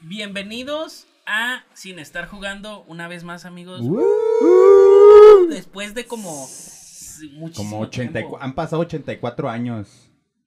Bienvenidos a Sin Estar Jugando una vez más, amigos. Uh. Después de como muchísimo Como 80, tiempo. han pasado 84 años.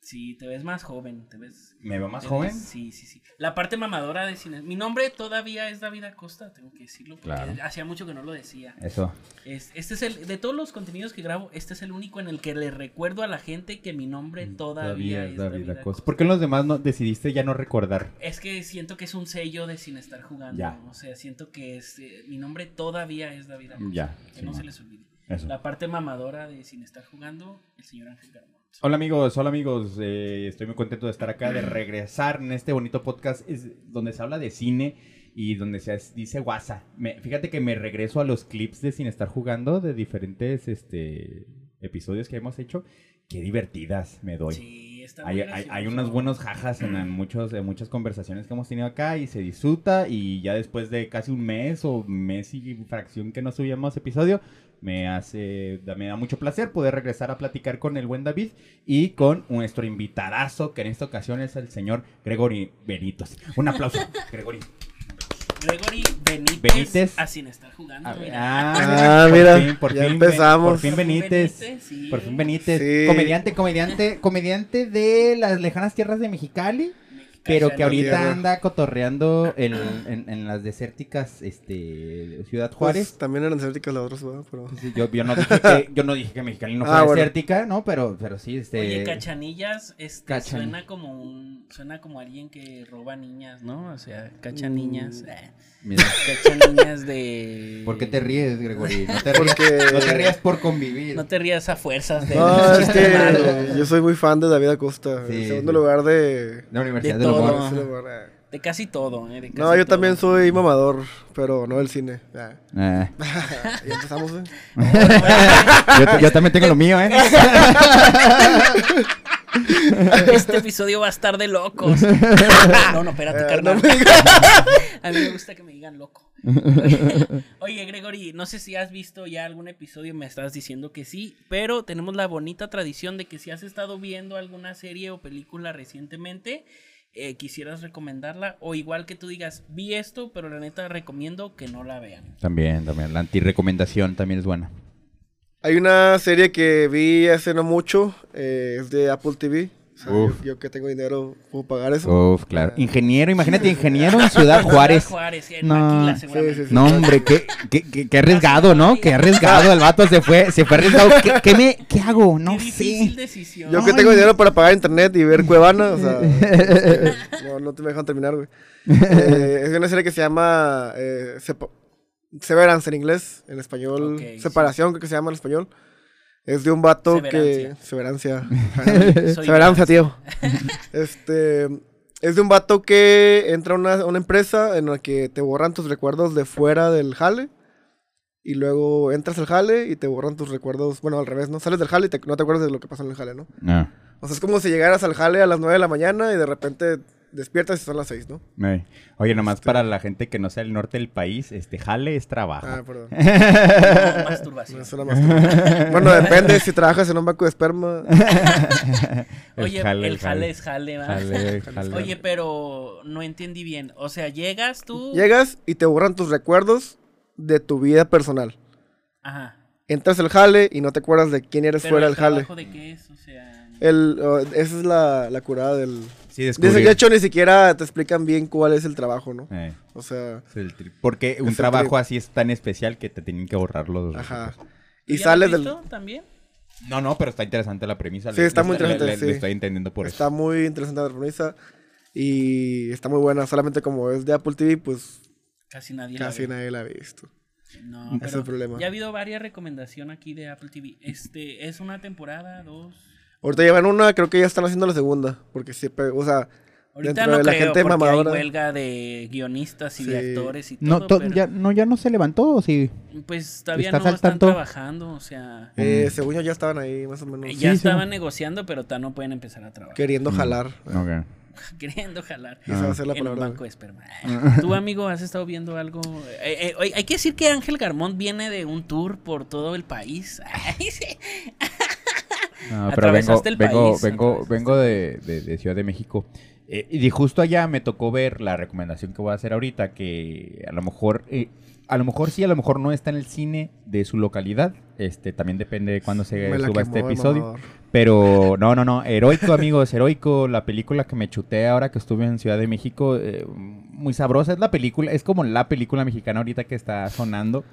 Sí, te ves más joven, te ves... ¿Me veo más joven? ves- Sí, sí, sí. La parte mamadora de cine. Mi nombre todavía es David Acosta, tengo que decirlo, porque Claro. hacía mucho que no lo decía. Eso. Es- este es el, de todos los contenidos que grabo, este es el único en el que le recuerdo a la gente que mi nombre todavía, es David, Acosta. ¿Por qué en los demás no decidiste ya no recordar? Es que siento que es un sello de sin estar jugando. Ya. O sea, siento que es, eh, mi nombre todavía es David Acosta. Ya, Que sí, no se les olvide. Eso. La parte mamadora de sin estar jugando, el señor Ángel Garmont. Hola amigos, hola amigos, eh, estoy muy contento de estar acá, de regresar en este bonito podcast es donde se habla de cine y donde se dice guasa. Me- fíjate que me regreso a los clips de Sin Estar Jugando de diferentes este, episodios que hemos hecho. Qué divertidas me doy. Sí, está Hay, hay, hay unos buenos jajas en, en muchos, en muchas conversaciones que hemos tenido acá y se disfruta y ya después de casi un mes o mes y fracción que no subíamos episodio, me hace, me da mucho placer poder regresar a platicar con el buen David y con nuestro invitadazo que en esta ocasión es el señor Gregory Benitos. Un aplauso, Gregory. Gregory Benítez, Benítez. a sin estar jugando. Ah, mira. Ah, por mira, fin, por ya fin, empezamos. Por fin Benítez. sí. Por fin Benítez, Sí. comediante, comediante, comediante de las lejanas tierras de Mexicali. Pero que ahorita tierra. anda cotorreando en, en- en las desérticas este, Ciudad Juárez. Pues, también eran desérticas las otras, ¿verdad? Pero... Sí, yo, yo no dije que, yo no dije que Mexicali no Ah, fuera bueno. desértica, ¿no? Pero, pero sí, este... Oye, Cachanillas, este, Cachan- suena como un, suena como alguien que roba niñas, ¿no? O sea, cacha niñas, Mm. eh, mira, cacha niñas de... ¿Por qué te ríes, Gregory? No te rías, Porque- no te rías por convivir. No te rías a fuerzas de... No, es malo. que yo soy muy fan de David Acosta. Sí, en segundo lugar de... La Universidad De del todo. Lugar, eh. De casi todo, ¿eh? De No, yo todo. también soy mamador, pero no del cine. Ya, Ah. ya empezamos, ¿eh? yo, yo también tengo lo mío, ¿eh? Este episodio va a estar de locos. No, no, espérate, Eh, carnal. A mí me gusta que me digan loco. Oye, Gregory, no sé si has visto ya algún episodio, me estás diciendo que sí, pero tenemos la bonita tradición de que si has estado viendo alguna serie o película recientemente, eh, quisieras recomendarla, o igual que tú digas, vi esto, pero la neta recomiendo que no la vean. También, también. La antirecomendación también es buena. Hay una serie que vi hace no mucho, eh, es de Apple TV. O sea, Uf. yo, yo que tengo dinero puedo pagar eso. Uf, claro. Ingeniero, imagínate, ingeniero en Ciudad Juárez. Juárez, sí, en No. Maquila, Sí, seguramente. sí, sí. No, hombre, qué, qué, qué- qué arriesgado, ¿no? Qué arriesgado. El vato se fue, se fue arriesgado. ¿Qué, qué me, qué hago? No Qué difícil sé. decisión. Yo que tengo dinero para pagar internet y ver Cuevana, o sea, este, no, no te me dejan terminar, güey. Eh, es una serie que se llama eh, Sepa- Severance en inglés, en español, sí. Separación, creo que se llama en español. Es de un vato que... Severancia. Severancia. Tío. Este... Es de un vato que entra a una, una empresa en la que te borran tus recuerdos de fuera del jale. Y luego entras al jale y te borran tus recuerdos. Bueno, al revés, ¿no? Sales del jale y te- no te acuerdas de lo que pasó en el jale, ¿no? No. O sea, es como si llegaras al jale a las 9 de la mañana y de repente despiertas y son las 6, ¿no? Ey. Oye, nomás para la gente que no sea el norte del país, este jale es trabajo. Ah, perdón. No, No, masturbación. más. bueno, depende si trabajas en un banco de esperma. Oye, el jale, es jale. Jale, jale. Oye, pero no entendí bien. O sea, llegas tú. Llegas y te borran tus recuerdos de tu vida personal. Ajá. Entras al jale y no te acuerdas de quién eres Pero fuera el del jale. trabajo de qué es, o sea. El, oh, esa es la, la curada del... Sí, que de hecho ni siquiera te explican bien cuál es el trabajo, ¿no? Ey, O sea, es el tri- Porque un el trabajo así es tan especial que te tienen que borrar los. ajá. Y ¿Ya sales del... también? No, no, pero está interesante la premisa. Sí, Le- está le- muy interesante, le- sí. le estoy entendiendo por Está muy interesante la premisa y está muy buena. Solamente como es de Apple TV, pues Casi nadie la casi ve. nadie la ha visto. No, Ese es pero el problema. Ya ha habido varias recomendaciones aquí de Apple TV. Este, ¿es una temporada, dos? Ahorita llevan una, creo que ya están haciendo la segunda. Porque pe- o sea, Ahorita dentro no de la creo, gente porque mamadora. hay huelga de guionistas y de actores y todo, No, to- pero, ya, no, ya no se levantó, ¿o sí? pues todavía ¿Estás no están tanto? trabajando, o sea, Eh, Mm. según yo ya estaban ahí, más o menos. ya sí, estaban sí. negociando, pero todavía no pueden empezar a trabajar. Queriendo jalar. Ok. Queriendo jalar. Esa va a ser la en un palabra. banco de esperma. ¿Tú, amigo, has estado viendo algo? Eh, eh, hay que decir que Ángel Garmont viene de un tour por todo el país. No, pero vengo, el vengo, país, vengo, vengo de, de- de Ciudad de México. Eh, y justo allá me tocó ver la recomendación que voy a hacer ahorita, que a lo mejor, eh, a lo mejor sí, a lo mejor no está en el cine de su localidad. Este, también depende de cuándo se suba quemó este episodio. Pero no, no, no, heroico amigos, heroico, la película que me chuté ahora que estuve en Ciudad de México, eh, muy sabrosa, es la película, es como la película mexicana ahorita que está sonando.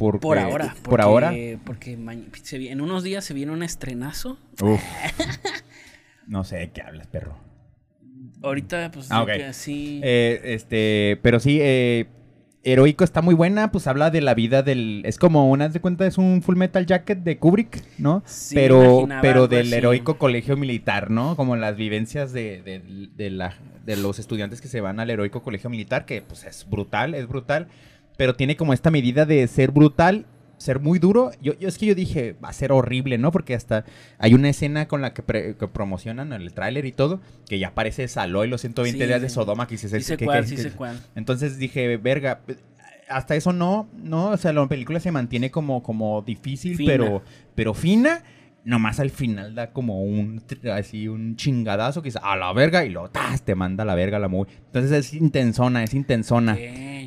Porque, Por ahora. Por porque- ahora. Porque se en unos días se viene un estrenazo. Uf. No sé de qué hablas, perro. Ahorita, pues, Ah, que así. Eh, este, pero sí, eh, Heroico está muy buena, pues habla de la vida del... Es como, una de cuenta, es un Full Metal Jacket de Kubrick, ¿no? Sí, pero pero del así. heroico colegio militar, ¿no? Como las vivencias de, de, de la, de los estudiantes que se van al heroico colegio militar, que pues es brutal, es brutal, pero tiene como esta medida de ser brutal, ser muy duro. Yo, yo es que yo dije, va a ser horrible, ¿no? Porque hasta hay una escena con la que, pre- que promocionan el tráiler y todo, que ya aparece Saloy los 120 Sí, días de. Sodoma, que sé ¿qué- cuál, qué- sé cuál. entonces dije, verga, hasta eso no, no, o sea, la película se mantiene como, como difícil, Fina. pero, pero fina. Nomás al final da como un, así, un chingadazo que dice, a la verga, y luego, ¡tas! te manda a la verga la movie. Entonces es intensona, es intensona.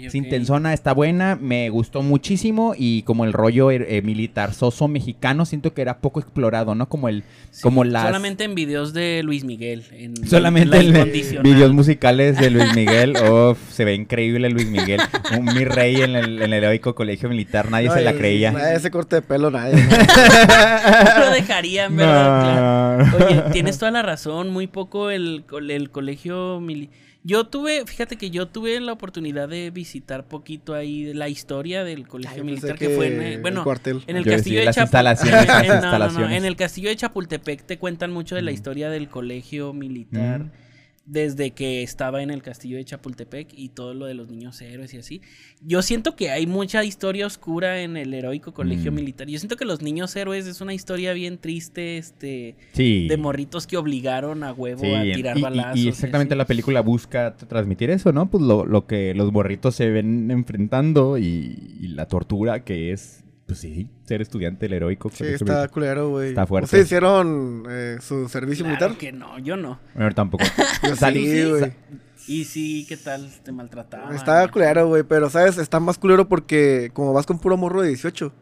Es intensona, está buena, me gustó muchísimo y como el rollo eh, eh, militar soso mexicano, siento que era poco explorado, ¿no? Como el, Sí, como las... Solamente en videos de Luis Miguel. En, Solamente en la en incondicional. videos musicales de Luis Miguel. Uf, se ve increíble Luis Miguel. Un mi rey en el, en el heroico colegio militar. Nadie No, se la creía. nadie ese corte de pelo, nadie. ¿no? Lo dejarían, ¿verdad? No. Claro. Oye, tienes toda la razón, muy poco el, el colegio mili- Yo tuve, fíjate que yo tuve la oportunidad de visitar poquito ahí de la historia del colegio Ay, militar que, fue en, bueno, el cuartel. en el Yo castillo decía, de las Chapu- instalaciones, las en- no, no, no, instalaciones. en el castillo de Chapultepec te cuentan mucho de la Mm. historia del colegio militar. Mm. Desde que estaba en el castillo de Chapultepec y todo lo de los niños héroes y así. Yo siento que hay mucha historia oscura en el heroico colegio Mm. militar. Yo siento que los niños héroes es una historia bien triste, este Sí. de morritos que obligaron a huevo Sí, a tirar y- balazos. y, y exactamente la película busca transmitir eso, ¿no? Pues lo, lo que los morritos se ven enfrentando y la tortura que es, pues sí, ser estudiante del heroico. Sí, está militar. culero, güey. Está fuerte. ¿Ustedes hicieron eh, su servicio Claro militar? que no, yo no. Bueno, tampoco. Yo Salí- sí, güey. Y sí, ¿qué tal? Te maltrataban. Está culero, güey, pero, ¿sabes? Está más culero porque como vas con puro morro de 18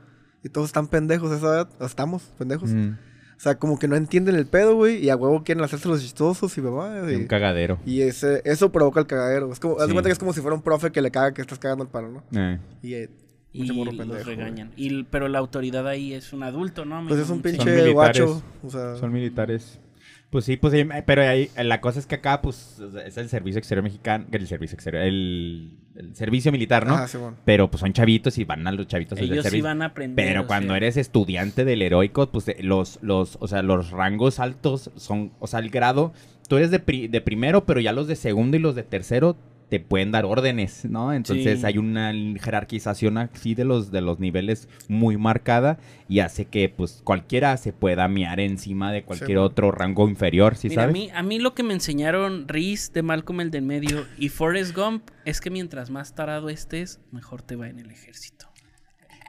y todos están pendejos a esa edad, estamos pendejos. Mm, O sea, como que no entienden el pedo, güey, y a huevo quieren hacerse los chistosos y mamá. un cagadero. Y ese, eso provoca el cagadero. Es como, haz de Sí. cuenta que es como si fuera un profe que le caga que estás cagando el paro, ¿no? Eh. Y eh, Y mucho los pendejo, güey. regañan. Y, pero la autoridad ahí es un adulto, ¿no? Pues es un Sí. pinche guacho. O sea, Son militares. Pues sí, pues sí, pero ahí, la cosa es que acá, pues, es el servicio exterior mexicano, el servicio exterior, el, el servicio militar, ¿no? Ajá, Simón. Pero pues son chavitos y van a los chavitos del Ellos sí servicio. van a aprender. Pero cuando sea. eres estudiante del heroico, pues eh, los, los, o sea, los rangos altos son, o sea, el grado, tú eres de, pri- de primero, pero ya los de segundo y los de tercero te pueden dar órdenes, ¿no? Entonces Sí. hay una jerarquización así de los, de los niveles muy marcada y hace que pues cualquiera se pueda miar encima de cualquier otro rango inferior, ¿sí Mira, a sabes? mí, a mí lo que me enseñaron Reese de Malcolm el del medio y Forrest Gump es que mientras más tarado estés, mejor te va en el ejército.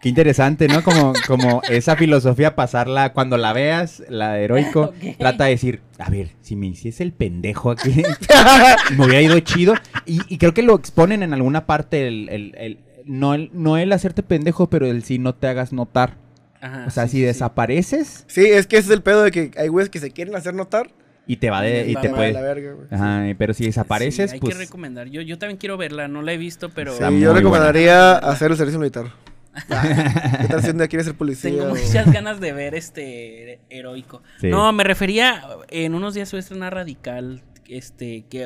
Qué interesante, ¿no? Como, como esa filosofía pasarla, cuando la veas, la de heroico, trata de decir, a ver, si me hiciese el pendejo aquí, me hubiera ido chido. Y, y creo que lo exponen en alguna parte, el, el- el- no, el, no el hacerte pendejo, pero el si no te hagas notar. Ajá, O sea, sí, si sí, sí. desapareces Sí, es que ese es el pedo de que hay güeyes que se quieren hacer notar. y te va de, y te puede... la verga, güey. Ajá, pero si desapareces, Sí, hay pues... que recomendar. Yo, yo también quiero verla, no la he visto, pero Sí, yo buena. recomendaría hacer el servicio militar. ¿Qué tal si un día quieres ser policía? tengo muchas ganas de ver este heroico. Sí. No, me refería, en unos días se va a estrenar Radical, este, que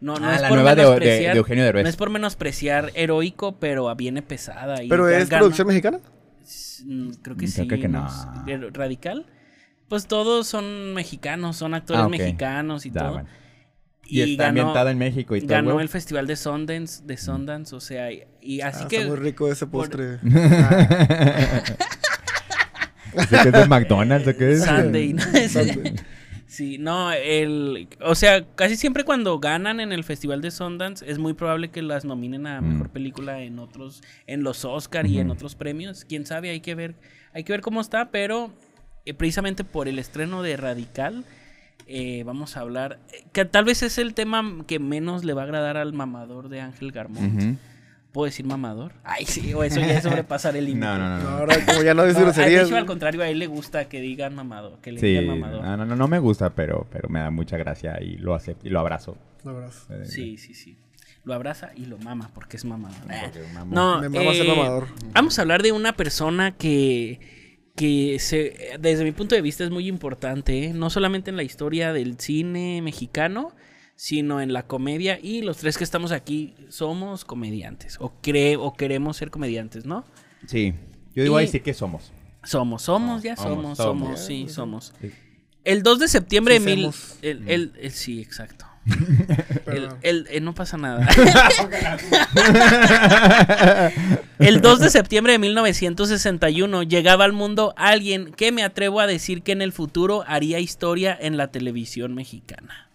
no, no Ah, es la por nueva de, de- menospreciar- de Eugenio Derbez. No es por menospreciar heroico, pero viene pesada. y ¿Pero es gana- producción mexicana? Creo que Mm, sí. creo que no no. sé. ¿Pero ¿Radical? Pues todos son mexicanos, son actores Ah, mexicanos y Da, todo. bueno. Y, está ambientada en México y todo. ganó el festival de Sundance, de Sundance, o sea, y, y así Ah, que Está muy rico ese por- postre. ¿Ese que es de McDonald's o qué es? Sunday, ¿no? Sunday. Sí, no, el, o sea, casi siempre cuando ganan en el festival de Sundance es muy probable que las nominen a Mm. mejor película en otros, en los Oscar y en otros premios. Quién sabe, hay que ver, hay que ver cómo está, pero eh, precisamente por el estreno de Radical eh, vamos a hablar, eh, que tal vez es el tema que menos le va a agradar al mamador de Ángel Garmont. ¿Puedo decir mamador? Ay, sí, o eso ya es sobrepasar el límite. No, no, no. Ahora como ya no dice No, de groserías. hecho, al contrario, a él le gusta que digan mamador, que le Sí, digan mamador. no, no, no, no me gusta, pero, pero me da mucha gracia y lo acepto y lo abrazo. No, abrazo. Eh, Sí, sí, sí. Lo abraza y lo mama porque es mamador. porque mamo. No, Me mama ser eh, mamador. Vamos a hablar de una persona que, que se, desde mi punto de vista es muy importante, ¿eh? no solamente en la historia del cine mexicano, sino en la comedia. Y los tres que estamos aquí somos comediantes, o, cre o queremos ser comediantes, ¿no? Sí, yo digo Y- a decir que somos. Somos, somos, ya Somos, somos, somos. somos, sí, somos. El 2 de septiembre de mil... El, el- el- sí, exacto. El, Perdón. el- eh, no pasa nada. El 2 de septiembre de 1961 llegaba al mundo alguien que me atrevo a decir que en el futuro haría historia en la televisión mexicana.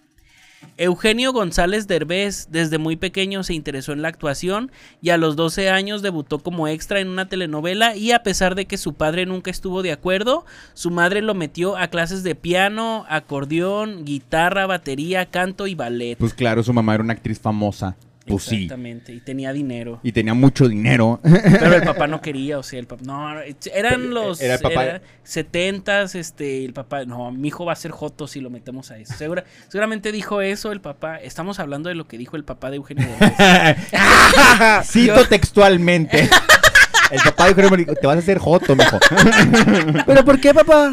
Eugenio González Derbez desde muy pequeño se interesó en la actuación y a los 12 años debutó como extra en una telenovela y a pesar de que su padre nunca estuvo de acuerdo, su madre lo metió a clases de piano, acordeón, guitarra, batería, canto y ballet. Pues claro, su mamá era una actriz famosa. Pues sí. Exactamente, y tenía dinero. Y tenía mucho dinero. Pero el papá no quería, o sea, el papá. No, eran los. Era el papá- era 70s, este, el papá. No, mi hijo va a ser joto si lo metemos a eso. Segura- seguramente dijo eso el papá. Estamos hablando de lo que dijo el papá de Eugenio Derbez. Cito textualmente. El papá de Eugenio dijo, te vas a hacer joto, mijo. ¿Pero por qué, papá?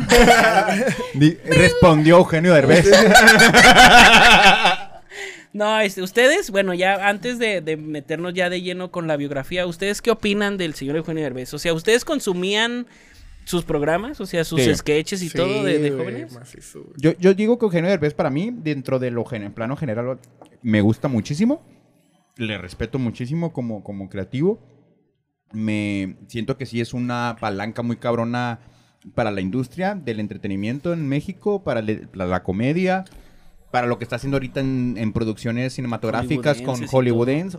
Di- Respondió Eugenio Derbez. No, este, ustedes, bueno, ya antes de, de meternos ya de lleno con la biografía, ¿ustedes qué opinan del señor Eugenio Derbez? O sea, ¿ustedes consumían sus programas? O sea, sus Sí. sketches y todo de, jóvenes. Yo, yo digo que Eugenio Derbez para mí, dentro de lo gen- en plano general, me gusta muchísimo. Le respeto muchísimo como, como creativo. Me siento que sí es una palanca muy cabrona para la industria del entretenimiento en México, para le- la, la comedia, para lo que está haciendo ahorita en, en producciones cinematográficas con Hollywoodenses Hollywoodense.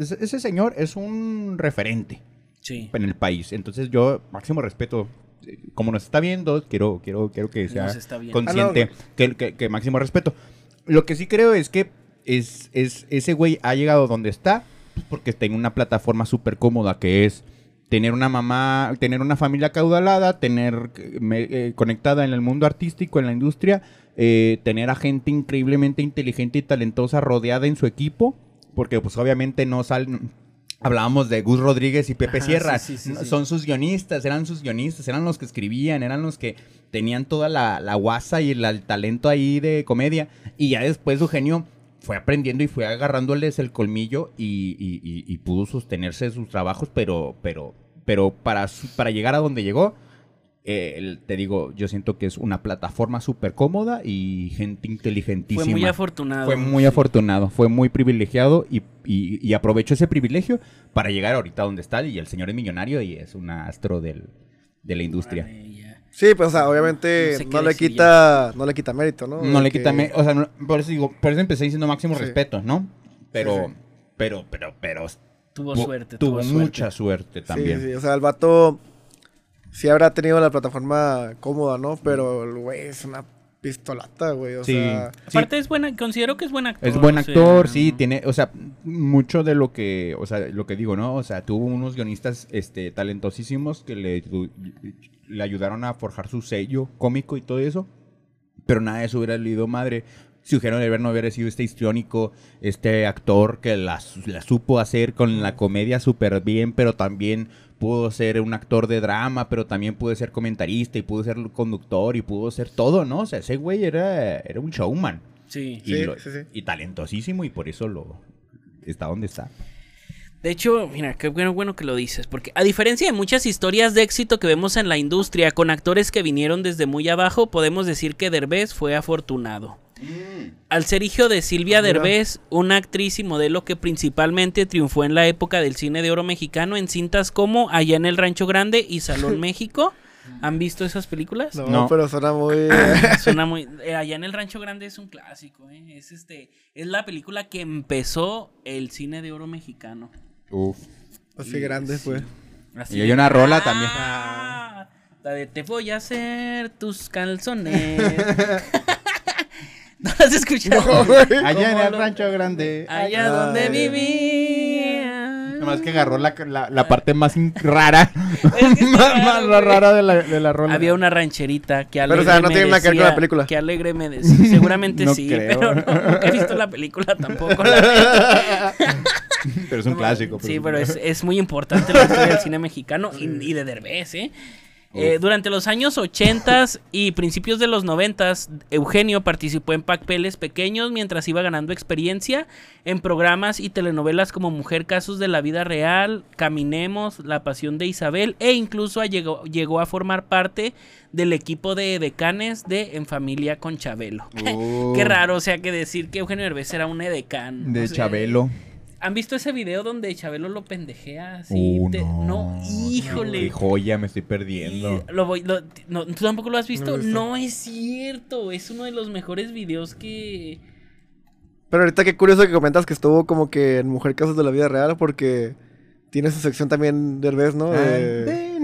O sea, ese señor es un referente Sí. en el país. Entonces yo máximo respeto. Eh, Como nos está viendo, quiero, quiero, quiero que sea consciente Ah, que, que- que máximo respeto. Lo que sí creo es que es, es, ese güey ha llegado donde está pues, porque está en una plataforma súper cómoda que es tener una mamá, tener una familia caudalada, tener eh, conectada en el mundo artístico, en la industria, eh, tener a gente increíblemente inteligente y talentosa rodeada en su equipo, porque pues obviamente no salen... Hablábamos de Gus Rodríguez y Pepe Ajá, Sierra. sí, sí, sí, No, sí. Son sus guionistas, eran sus guionistas, eran los que escribían, eran los que tenían toda la, la guasa y el, el talento ahí de comedia. Y ya después Eugenio fue aprendiendo y fue agarrándoles el colmillo y, y- y- y pudo sostenerse sus trabajos, pero, pero, pero para, su- para llegar a donde llegó, eh, te digo, yo siento que es una plataforma súper cómoda y gente inteligentísima. Fue muy afortunado. Fue muy Sí. afortunado, fue muy privilegiado y, y, y aprovechó ese privilegio para llegar ahorita donde está. Y el señor es millonario y es un astro del, de la industria. Ya. Sí, pues, o sea, obviamente No sé no, qué le decir quita, no le quita mérito, ¿no? No De le que- quita, me- o sea, no- por eso digo, por eso empecé diciendo máximo Sí. respeto, ¿no? Pero, Sí, sí. pero, pero, pero, Tuvo tu- suerte. tuvo suerte. mucha suerte también. Sí, sí, o sea, el vato sí habrá tenido la plataforma cómoda, ¿no? Pero el güey es una pistolata, güey, o Sí. sea... Sí. Aparte es buena, considero que es buen actor. Es buen o sea, actor, sí, ¿no? tiene, o sea, mucho de lo que, o sea, lo que digo, ¿no? O sea, tuvo unos guionistas, este, talentosísimos que le, le ayudaron a forjar su sello cómico y todo eso, pero nada de eso hubiera leído madre si Eugenio Derbez no hubiera sido este histriónico, este actor que la, la supo hacer con la comedia súper bien, pero también pudo ser un actor de drama, pero también pudo ser comentarista y pudo ser conductor y pudo ser todo, ¿no? O sea, ese güey era, era un showman. Sí. Y, Sí, lo- sí, sí. y talentosísimo y por eso lo está donde está. De hecho, mira, qué bueno, bueno que lo dices, porque a diferencia de muchas historias de éxito que vemos en la industria con actores que vinieron desde muy abajo, podemos decir que Derbez fue afortunado. Al ser hijo de Silvia Ah. Derbez, una actriz y modelo que principalmente triunfó en la época del cine de oro mexicano en cintas como Allá en el Rancho Grande y Salón México. ¿Han visto esas películas? No, No. pero suena muy... Suena muy. eh, allá en el Rancho Grande es un clásico, ¿eh? Es este. Es la película que empezó el cine de oro mexicano. Uf. Así grande, Sí. Así Y hay una rola también. Ah, La de te voy a hacer tus calzones. ¿No las has escuchado? No. Allá en el rancho grande. Allá Ay. donde vivía. Nomás que agarró la, la, la parte más rara. Es que más, más la rara de la, de la rola. Había una rancherita que Pero, alegre o sea, no tiene nada que ver con la película. Que alegre me decía. Seguramente No sí, creo. pero no, nunca he visto la película tampoco. la. Pero es un clásico. Sí, pero es, es muy importante la historia del cine mexicano y, y de Derbez, ¿eh? Eh, durante los años 80 y principios de los 90 Eugenio participó en papeles pequeños mientras iba ganando experiencia en programas y telenovelas como Mujer Casos de la Vida Real, Caminemos, La Pasión de Isabel e incluso llegó, llegó a formar parte del equipo de decanes de En Familia con Chabelo. Qué raro, o sea, que decir que Eugenio Derbez era un edecán. De o sea, Chabelo. ¿Han visto ese video donde Chabelo lo pendejea así? Uh, Te- no. híjole. Qué joya, me estoy perdiendo. Y lo voy- lo- no, ¿Tú tampoco lo has visto? No es cierto. Es uno de los mejores videos que. Pero ahorita qué curioso que comentas que estuvo como que en Mujer Casos de la Vida Real porque tiene su sección también Derbez, ¿no? Ah, De...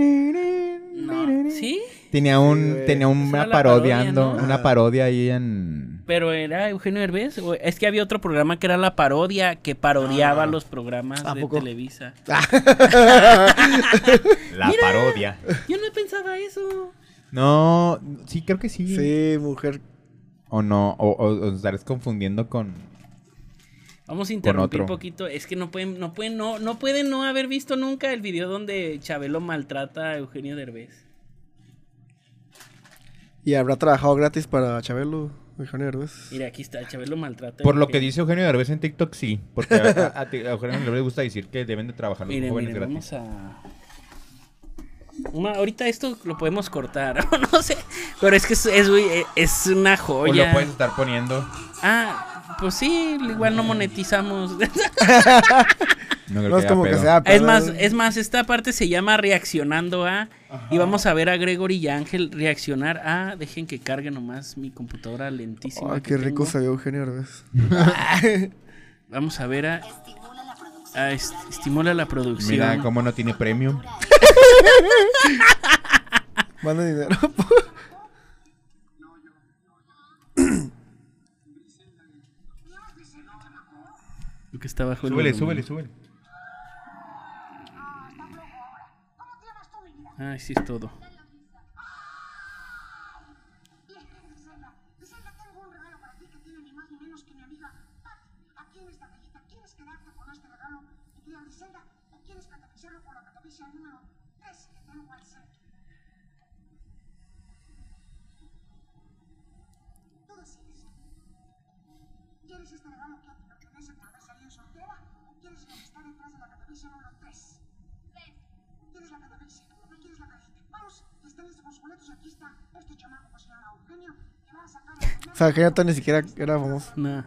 No. ¿Sí? Tenía un tenía una parodia, parodiando, ¿no? una parodia ahí en Pero era Eugenio Derbez. o- Es que había otro programa que era La Parodia, que parodiaba los programas ¿A de poco? Televisa. la Mira. parodia. Yo no pensaba eso. No, sí creo que sí. Sí, Mujer. O no, o, o, o estarás confundiendo con Vamos a interrumpir un poquito. Es que no pueden, no pueden, no, no pueden no haber visto nunca el video donde Chabelo maltrata a Eugenio Derbez. Y habrá trabajado gratis para Chabelo, Eugenio Derbez. Mira, aquí está, Chabelo maltrata. a Por lo que dice Eugenio Derbez en TikTok, sí. Porque a, a- a- a Eugenio Derbez le gusta decir que deben de trabajar los Miren, jóvenes miren, gratis. vamos a. Una- ahorita esto lo podemos cortar, no sé. Pero es que es, es, es una O joya. lo puedes estar poniendo. Ah, pues sí, igual no monetizamos. No creo No es como que pedo. sea. es pero- más, es más, esta parte se llama reaccionando a. Y vamos a ver a Gregory y a Ángel reaccionar a. Dejen que cargue nomás mi computadora lentísima. Ay, qué rico ve Eugenio Derbez. Vamos a ver a. a est- estimula la producción. Mira cómo no tiene premium. Manda dinero. Que está bajo el Súbele, volumen. súbele, súbele. Ay, sí es todo. O sea, Derbez ni siquiera era famoso. No.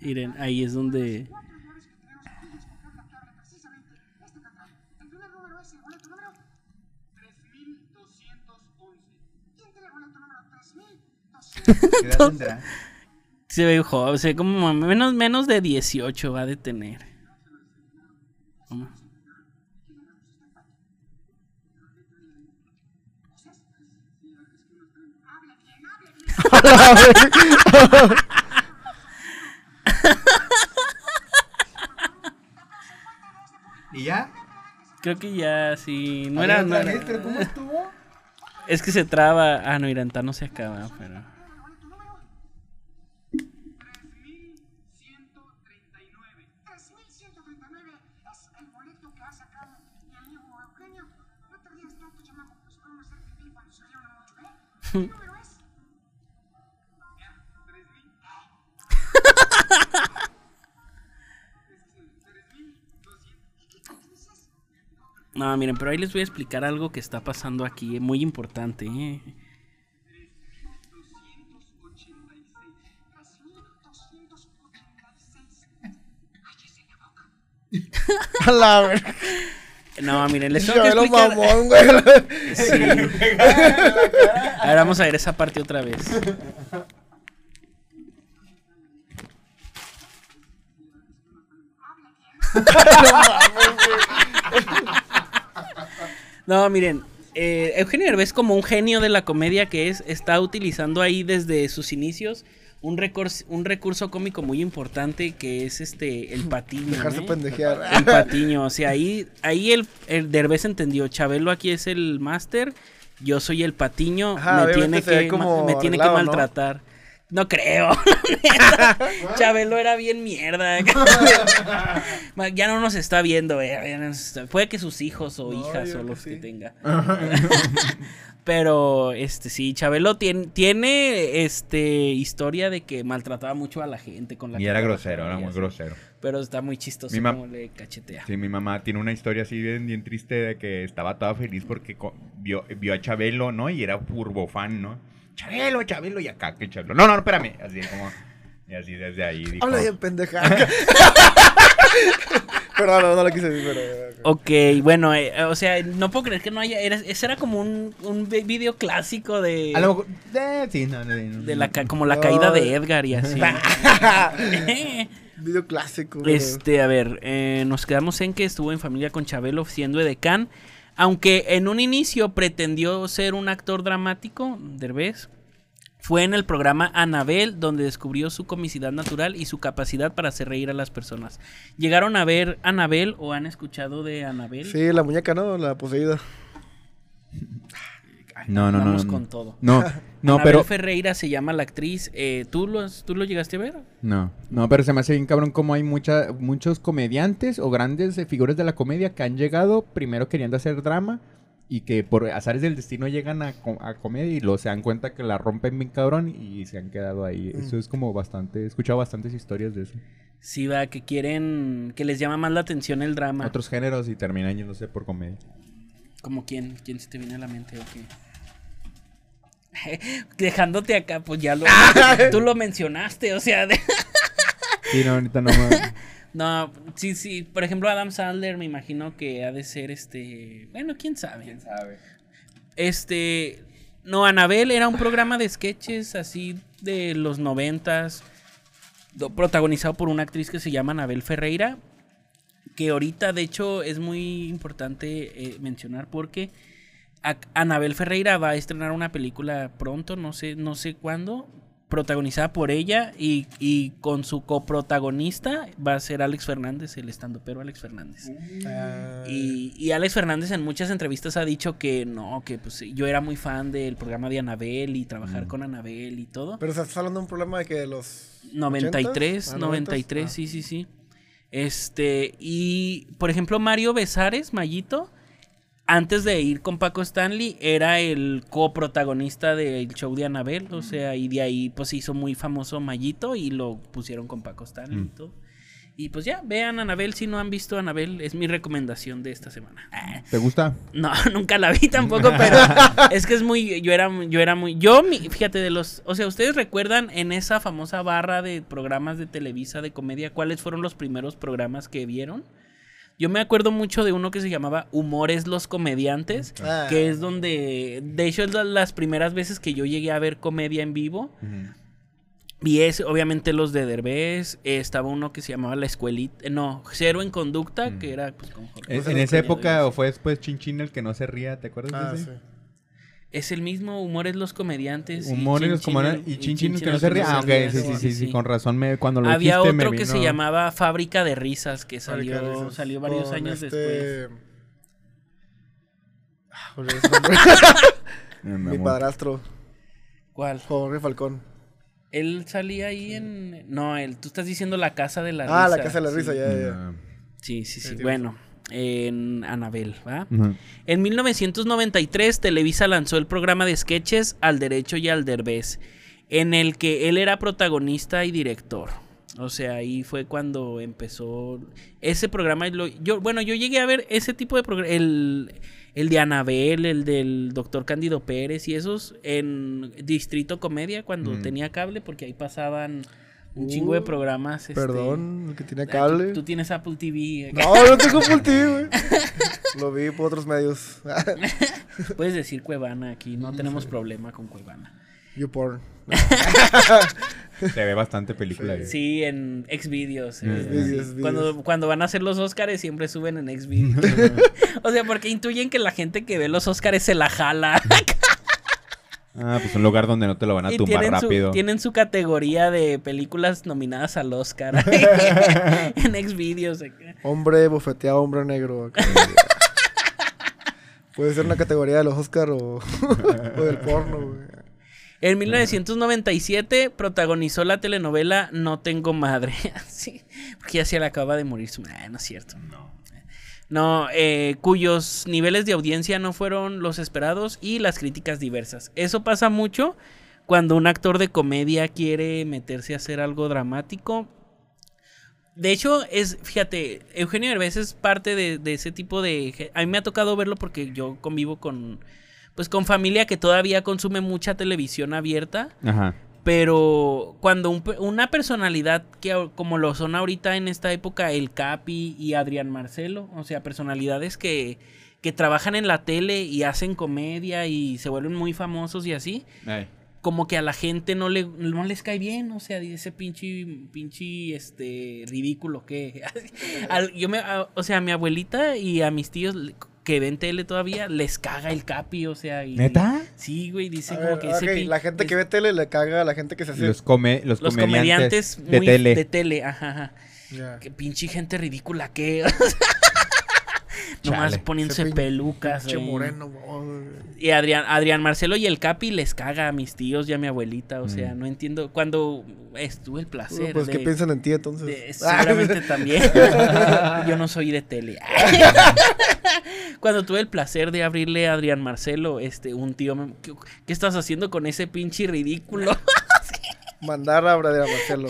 Miren, ahí es donde. cuatro llaves que tenemos aquí y escoger la que abre precisamente este candado. El primer número es el boleto número 3211. ¿Quién tiene el boleto número 3211? ¿Qué edad tendrá? Se ve joven, o sea, como menos, menos de 18 va a detener. ¿Y ya? Creo que ya sí. No era. no era- vez, ¿pero cómo estuvo? Es que se traba. Ah, no, Iranta no se acaba, pero. No, miren, pero ahí les voy a explicar algo que está pasando aquí, eh, muy importante. eh. 3286. A la. No, miren, les tengo que explicar. mamón, güey. Sí. A ver, vamos a ver esa parte otra vez. No, miren, eh, Eugenio Derbez como un genio de la comedia que es, está utilizando ahí desde sus inicios un recurso, un recurso cómico muy importante que es este el patiño. Dejarse ¿eh? pendejear. El patiño, o sea, ahí, ahí el, el Derbez entendió, Chabelo aquí es el máster, yo soy el patiño, Ajá, me, tiene que, como me tiene que ¿no? ¿No? creo. Chabelo era bien mierda. Ya no nos está viendo, eh, no está- Puede que sus hijos o No, hijas o los que sí. tenga. Pero, este, sí, Chabelo tiene, tiene, este, historia de que maltrataba mucho a la gente con la Y era grosero, era muy así. grosero. Pero está muy chistoso Mi como le cachetea. Sí, mi mamá tiene una historia así bien, bien triste de que estaba toda feliz porque vio, vio a Chabelo, ¿no? Y era turbo fan, ¿no? Chabelo, Chabelo, y acá que Chabelo. No, no, no, espérame. Así como. Y así desde ahí dijo. Habla bien pendeja. Perdón, no, no lo quise decir, pero. Ok, bueno, eh, o sea, no puedo creer que no haya. Era, ese era como un, un vi- video clásico de. A lo mejor. eh, sí, no, no, no. de la, como la caída de. Edgar y así. Video clásico. güey. Este, a ver, eh, nos quedamos en que estuvo en familia con Chabelo siendo edecán. Aunque en un inicio pretendió ser un actor dramático, Derbez. Fue en el programa Anabel donde descubrió su comicidad natural y su capacidad para hacer reír a las personas. ¿Llegaron a ver Anabel o han escuchado de Anabel? Sí, la muñeca, ¿no? La poseída. No, no, no. Vamos no. con todo. No, no, Anabel pero. Ferreira se llama la actriz. Eh, ¿tú, lo, ¿Tú lo llegaste a ver? No, no, pero se me hace bien cabrón como hay mucha, muchos comediantes o grandes eh, figuras de la comedia que han llegado primero queriendo hacer drama y que por azares del destino llegan a, a comedia y luego se dan cuenta que la rompen bien cabrón y se han quedado ahí. Eso es como bastante, he escuchado bastantes historias de eso. Sí, va, que quieren, que les llama más la atención el drama. Otros géneros y terminan yéndose por comedia. ¿Como quién? ¿Quién se te viene a la mente o qué? Dejándote acá, pues ya lo... tú lo mencionaste, o sea... de- Sí, no, ahorita no no, sí, sí. Por ejemplo, Adam Sandler me imagino que ha de ser este... Bueno, quién sabe. ¿Quién sabe? Este... No, Anabel era un programa de sketches así de los noventas, do- protagonizado por una actriz que se llama Anabel Ferreira, que ahorita de hecho es muy importante eh, mencionar porque Anabel Ferreira va a estrenar una película pronto, no sé, no sé cuándo, protagonizada por ella y, y con su coprotagonista va a ser Alex Fernández, el estandopero Alex Fernández. Ah, Y, y Alex Fernández en muchas entrevistas ha dicho que no, que pues yo era muy fan del programa de Anabel y trabajar con Anabel y todo. Pero estás hablando de un problema de que de los. 93, 80s? Ah, 93, 90s. sí, sí, sí. Este, y por ejemplo, Mario Besares, Mayito, antes de ir con Paco Stanley, era el coprotagonista del show de Anabel, o sea, y de ahí pues se hizo muy famoso Mayito y lo pusieron con Paco Stanley y todo. Y pues ya, vean Anabel si no han visto Anabel, es mi recomendación de esta semana. ¿Te gusta? no, nunca la vi tampoco, pero es que es muy, yo era, yo era muy, yo, mi- fíjate, de los, o sea, ustedes recuerdan en esa famosa barra de programas de Televisa de comedia, ¿cuáles fueron los primeros programas que vieron? Yo me acuerdo mucho de uno que se llamaba Humores los Comediantes, Ah. que es donde, de hecho, es la- las primeras veces que yo llegué a ver comedia en vivo. Vi es, obviamente los de Derbez, eh, estaba uno que se llamaba La Escuelita, no, Cero en Conducta, que era pues con Jorge En, en esa época o fue después Chin Chin el que no se ría, ¿te acuerdas Ah, de sí. Es el mismo Humores los Comediantes. Humor Chin los el- y Chin que no se ría. Ah, ok, sí, sí, sí, sí, con razón me cuando lo Había dijiste me otro que se llamaba Fábrica de Risas, que salió, risas. salió varios años este- después. Ah, mi padrastro, ¿Cuál? Jorge Falcón. Él salía ahí en... No, él, tú estás diciendo La Casa de la Ah, Risa. la casa de la risa, sí. ya, ya. Ah, Sí, sí, sí. Sí, Bueno, en Anabel, ¿va? En 1993, Televisa lanzó el programa de sketches Al Derecho y al Derbez, en el que él era protagonista y director. O sea, ahí fue cuando empezó ese programa. lo- yo, bueno, yo llegué a ver ese tipo de programa, el, el de Anabel, el del doctor Cándido Pérez y esos en Distrito Comedia cuando tenía cable, porque ahí pasaban un chingo de Uh, programas. este, Perdón, el que tiene tú- cable. Tú, tienes Apple TV. No, no tengo Full TV, güey. Lo vi por otros medios. Puedes decir Cuevana aquí, no tenemos problema con Cuevana. YouPorn. Se ve bastante película. Sí, en Xvideos. eh, sí. Xvideos, Xvideos. Cuando, cuando van a hacer los Oscars siempre suben en Xvideos. o sea, porque intuyen que la gente que ve los Oscars se la jala. Ah, pues un lugar donde no te lo van a y tumbar tienen rápido. su, tienen su categoría de películas nominadas al Oscar. en Xvideos. Hombre bofeteado, hombre negro. Puede ser una categoría de los Oscar o, o del porno, güey. En 1997 protagonizó la telenovela No tengo madre. sí, porque ya se le acaba de morir su madre. No es cierto. No. No, eh, cuyos niveles de audiencia no fueron los esperados y las críticas diversas. Eso pasa mucho cuando un actor de comedia quiere meterse a hacer algo dramático. De hecho, es, fíjate, Eugenio Derbez es parte de, de ese tipo de... A mí me ha tocado verlo porque yo convivo con, pues, con familia que todavía consume mucha televisión abierta. Ajá. Pero cuando un una personalidad que como lo son ahorita en esta época el Capi y Adrián Marcelo, o sea, personalidades que, que trabajan en la tele y hacen comedia y se vuelven muy famosos y así, Ay. como que a la gente no le no les cae bien, o sea, ese pinche pinche este ridículo que yo me a- o sea, a mi abuelita y a mis tíos que ven tele todavía les caga el Capi, o sea, y ¿Neta? Sí, güey, dicen A como ver, que ese ok, pin- la gente que ve tele le caga a la gente que se hace. Los, come, los, los comediantes, comediantes de muy tele. de tele, ajá, ajá. Qué pinche gente ridícula que. Nomás Chale. poniéndose Ese pelucas. Pinche moreno. Y Adrián, Adrián Marcelo y el Capi les caga a mis tíos y a mi abuelita. O sea, Mm. no entiendo. Cuando estuve el placer. Pues, ¿qué piensan en ti entonces? de- seguramente también. Yo no soy de tele. Cuando tuve el placer de abrirle a Adrián Marcelo, este, un tío me. ¿Qué, qué estás haciendo con ese pinche ridículo? Mandar a Brad Marcelo.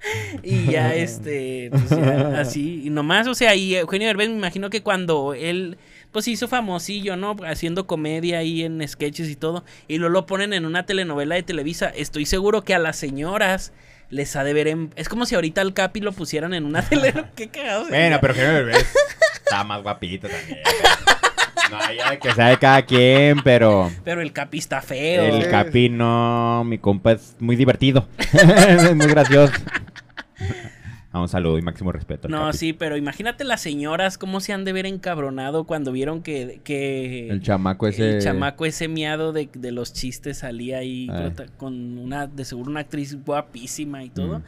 Y ya, este, pues ya, así, y nomás, o sea, y Eugenio Derbez me imagino que cuando él, pues se hizo famosillo, ¿no? Haciendo comedia ahí en sketches y todo, y luego lo ponen en una telenovela de Televisa, estoy seguro que a las señoras les ha de ver en... Es como si ahorita al Capi lo pusieran en una telenovela, qué cagado. Bueno, pero Eugenio Derbez está más guapito también. No, ya que sea de cada quien, pero Pero el Capi está feo. el. Capi no, mi compa es muy divertido. es muy gracioso. A un saludo y máximo respeto. No, Capi. sí, pero imagínate las señoras cómo se han de ver encabronado cuando vieron que... que El chamaco ese. El chamaco ese miado de, de los chistes salía ahí Ay. con una, de seguro una actriz guapísima y todo. Mm.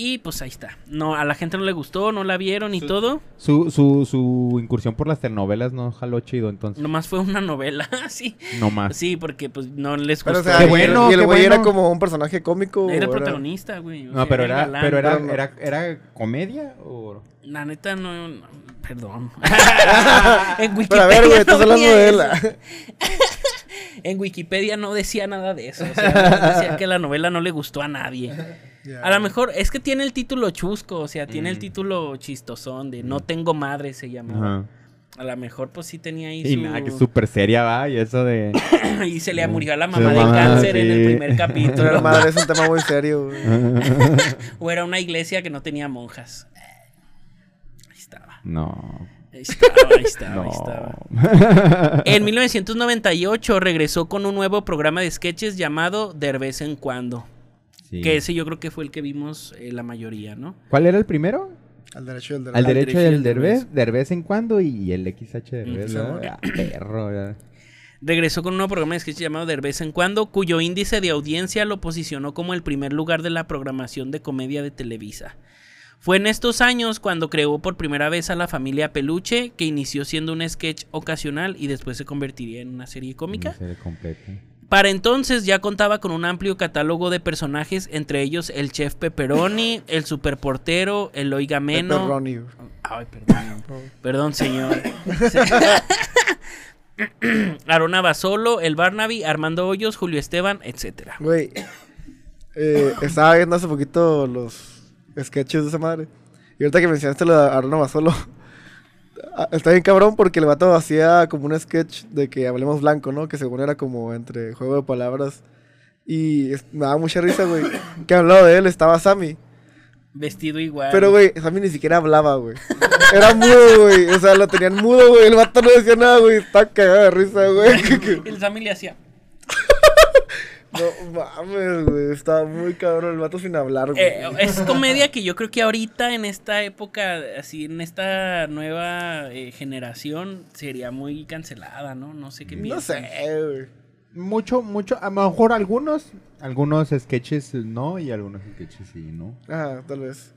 Y pues ahí está. No, a la gente no le gustó, no la vieron y todo. Su, su, su incursión por las telenovelas no jaló chido, entonces. Nomás fue una novela, sí. No más. Sí, porque pues no les Pero, o gustó. sea, Qué bueno, y el güey era como un personaje cómico. Era el protagonista, güey. No, sea, pero era, galán. pero era, pero no. era, era comedia o La neta no, no, perdón. en Pero Wikipedia a ver, güey, estás hablando de él. En Wikipedia no decía nada de eso. O sea, decía que la novela no le gustó a nadie. A lo mejor es que tiene el título chusco, o sea, tiene el Mm. título chistosón de No tengo madre se llamaba. A lo mejor pues sí tenía ahí Y su... nada, que súper seria, va, y eso de... y se le murió a la mamá de cáncer en el primer capítulo. madre, es un tema muy serio, güey. o era una iglesia que no tenía monjas. Ahí estaba. No. Ahí estaba, ahí estaba, No. ahí estaba. En 1998 regresó con un nuevo programa de sketches llamado De vez en cuando. Sí. Que ese yo creo que fue el que vimos eh, la mayoría, ¿no? ¿Cuál era el primero? Al derecho y al Al derecho. y derecho y el al derbez, de vez en cuando y el XH derbez, sí. Ah, perro, ¿verdad? Regresó con un nuevo programa de sketch llamado De vez en cuando, cuyo índice de audiencia lo posicionó como el primer lugar de la programación de comedia de Televisa. Fue en estos años cuando creó por primera vez a la familia Peluche, que inició siendo un sketch ocasional y después se convertiría en una serie cómica. Una serie completa. Para entonces ya contaba con un amplio catálogo de personajes, entre ellos el chef Pepperoni, el superportero, el Oigameno. Pepperoni. Ay, perdón. Perdón, señor. Arona Basolo, el Barnaby, Armando Hoyos, Julio Esteban, etcétera. Güey, eh, estaba viendo hace poquito los sketches de esa madre. Y ahorita que mencionaste lo de Arno Basolo, está bien cabrón porque el vato hacía como un sketch de que hablemos blanco, ¿no? Que según era como entre juego de palabras. Y me daba mucha risa, güey. Que al lado de él estaba Sammy. Vestido igual. Pero, güey, Sammy ni siquiera hablaba, güey. Era mudo, güey. O sea, lo tenían mudo, güey. El vato no decía nada, güey. Estaba cagado de risa, güey. El Sammy le hacía. No mames, güey. Está muy cabrón el vato sin hablar, güey. Eh, es comedia que yo creo que ahorita en esta época, así en esta nueva eh, generación, sería muy cancelada, ¿no? No sé qué no piensan. sé, güey. Mucho, mucho, a lo mejor algunos, algunos sketches no y algunos sketches sí, ¿no? Ajá, tal vez.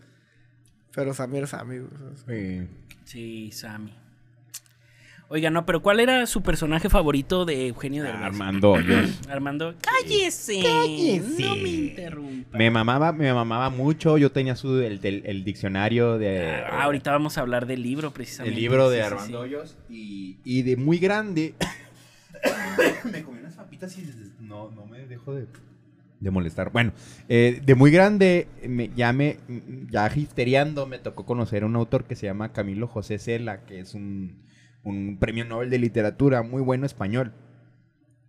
Pero Sammy era Sammy, güey. Sí. Sí, Sammy. Oiga, no, pero ¿cuál era su personaje favorito de Eugenio Derbez? Armando Hoyos. Armando, cállese. Cállese. No me interrumpa. Me mamaba, me mamaba mucho. Yo tenía su el, el- el diccionario de. Ah, ahorita vamos a hablar del libro, El precisamente. libro de Sí, sí, Armando sí. Hoyos. Y, y de muy grande. me comí unas papitas y no, no me dejo de, de molestar. Bueno, eh, de muy grande, me, ya me. Ya histeriando, me tocó conocer a un autor que se llama Camilo José Cela, que es un, un premio Nobel de literatura muy bueno español.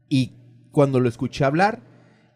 Y cuando lo escuché hablar.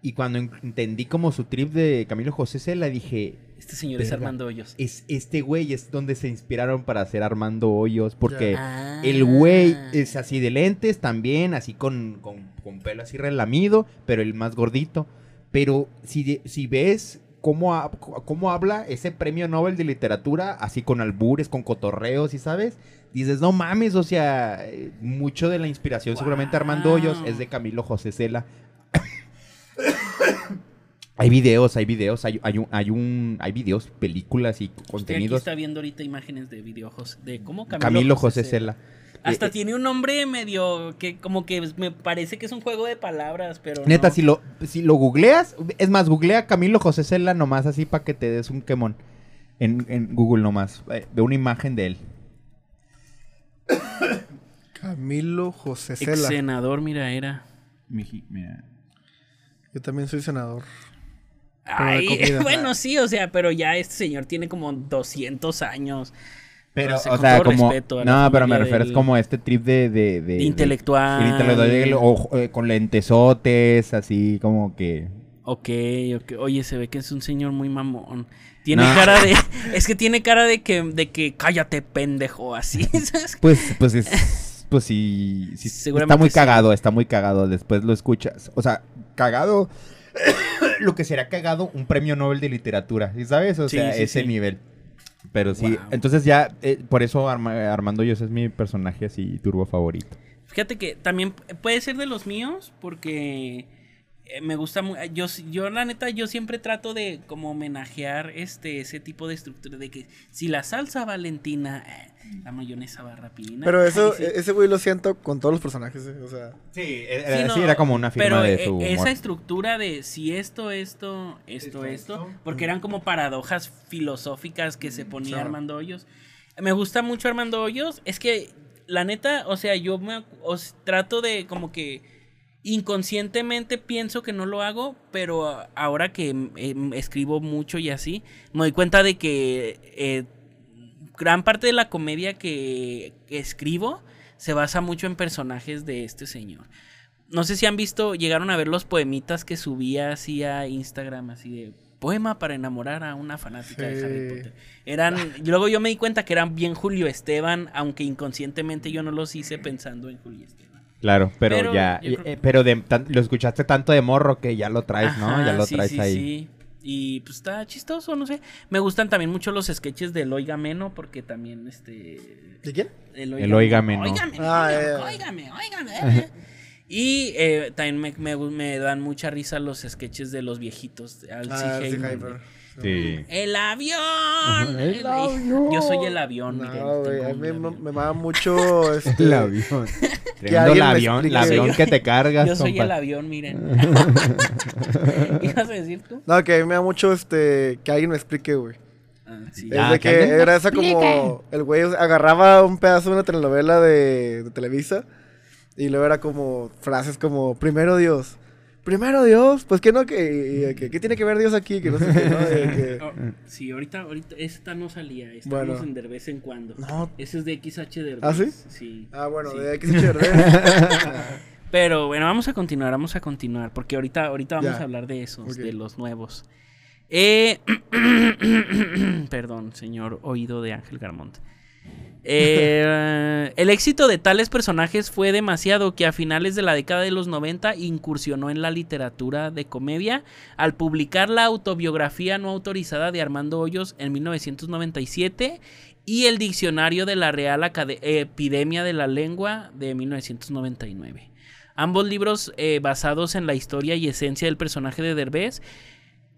Y cuando en- entendí como su trip de Camilo José Cela, dije, Este señor es. Armando Hoyos. es este güey es donde se inspiraron para hacer Armando Hoyos, porque Ah. el güey es así de lentes también, así con, con, con pelo así relamido, pero el más gordito. Pero si, si ves cómo, ha- cómo habla ese premio Nobel de literatura, así con albures, con cotorreos, y sabes, dices, no mames, o sea, eh, mucho de la inspiración seguramente Armando Hoyos es de Camilo José Cela. Hay videos, hay videos, hay, hay, un, hay un, hay videos, películas y Usted aquí contenidos. está viendo ahorita imágenes de videos de cómo Camilo, José Cela. Hasta Eh, tiene un nombre medio que como que me parece que es un juego de palabras, pero Neta, no. si lo, si lo googleas, es más, googlea Camilo José Cela nomás así para que te des un quemón. En, en Google nomás, eh, de una imagen de él. Camilo José Ex Cela. senador, mira, era. Miji- mira. Yo también soy senador. Ay, bueno, sí, o sea, pero ya este señor tiene como 200 años. Pero, O sea, o como. No, pero me refiero del- como a este trip de. de, de- De intelectual. de- intelectual, de- o, eh, con lentesotes, así como que. Ok, ok. Oye, se ve que es un señor muy mamón. Tiene No. cara de. Es que tiene cara de que, de que cállate, pendejo, así. ¿sabes? Pues, pues es. Pues sí, sí, Seguramente está muy sí. cagado, está muy cagado. Después lo escuchas. O sea, cagado. lo que será cagado un premio Nobel de literatura, ¿sí ¿sabes? O Sí, sea, sí, ese sí. nivel. Pero sí, Wow. entonces ya, eh, por eso Arma- Armando Hoyos es mi personaje así turbo favorito. Fíjate que también puede ser de los míos porque eh, me gusta mu- yo yo la neta yo siempre trato de como homenajear este ese tipo de estructura de que si la salsa valentina eh, la mayonesa va rapidina Pero eso, Ay, sí. ese güey lo siento con todos los personajes, eh, o sea. Sí, Sí, era, no, sí, era como una firma pero, de eh, su humor. esa estructura de si esto esto esto esto porque eran como paradojas filosóficas que se ponía Claro. Armando Hoyos me gusta mucho Armando Hoyos es que la neta o sea yo me os trato de como que inconscientemente pienso que no lo hago pero ahora que eh, escribo mucho y así me doy cuenta de que eh, gran parte de la comedia que que escribo se basa mucho en personajes de este señor. No sé si han visto, llegaron a ver los poemitas que subía así a Instagram, así de poema para enamorar a una fanática de. Harry Potter. Eran, luego yo me di cuenta que eran bien Julio Esteban, aunque inconscientemente yo no los hice pensando en Julio Esteban. Claro, pero, Pero ya, creo- eh, pero de, tan- lo escuchaste tanto de morro que ya lo traes, ¿no? Ya lo sí, traes sí, ahí. sí. Y pues está chistoso, no sé. Me gustan también mucho los sketches del Oiga Meno, porque también este. ¿De quién? El El óigame, óigame, eh. Y eh, también me, me, me dan mucha risa los sketches de los viejitos. Al Ah, sí. El avión. el El- avión. Yo soy el avión, Miguel. No, güey, a mí me, me mama mucho este, El avión. Tremendo el avión, el avión Yo- que te cargas, Yo soy compa. el avión, miren. ¿Ibas a decir tú? No, que a mí me da mucho este que alguien me explique, güey. Ah, sí. Es Ah, de que era esa como el güey agarraba un pedazo de una telenovela de, de Televisa y luego era como frases como primero Dios. Primero Dios, pues que no, que, que- ¿qué tiene que ver Dios aquí? Que no sé qué, ¿no? De que- Oh, sí, ahorita, ahorita, esta no salía, estamos Bueno. en de vez en cuando. No. Ese es de XH Derbez. ¿Ah, sí? Sí. Ah, bueno, Sí. de X Verde. Pero bueno, vamos a continuar, vamos a continuar, porque ahorita, ahorita vamos Ya. a hablar de esos, de los nuevos. Eh, perdón, señor oído de Ángel Garmonte. Eh, el éxito de tales personajes fue demasiado que a finales de la década de los 90 incursionó en la literatura de comedia al publicar la autobiografía no autorizada de Armando Hoyos en 1997 y el diccionario de la Real Acade- Epidemia de la Lengua de 1999. Ambos libros eh, basados en la historia y esencia del personaje de Derbez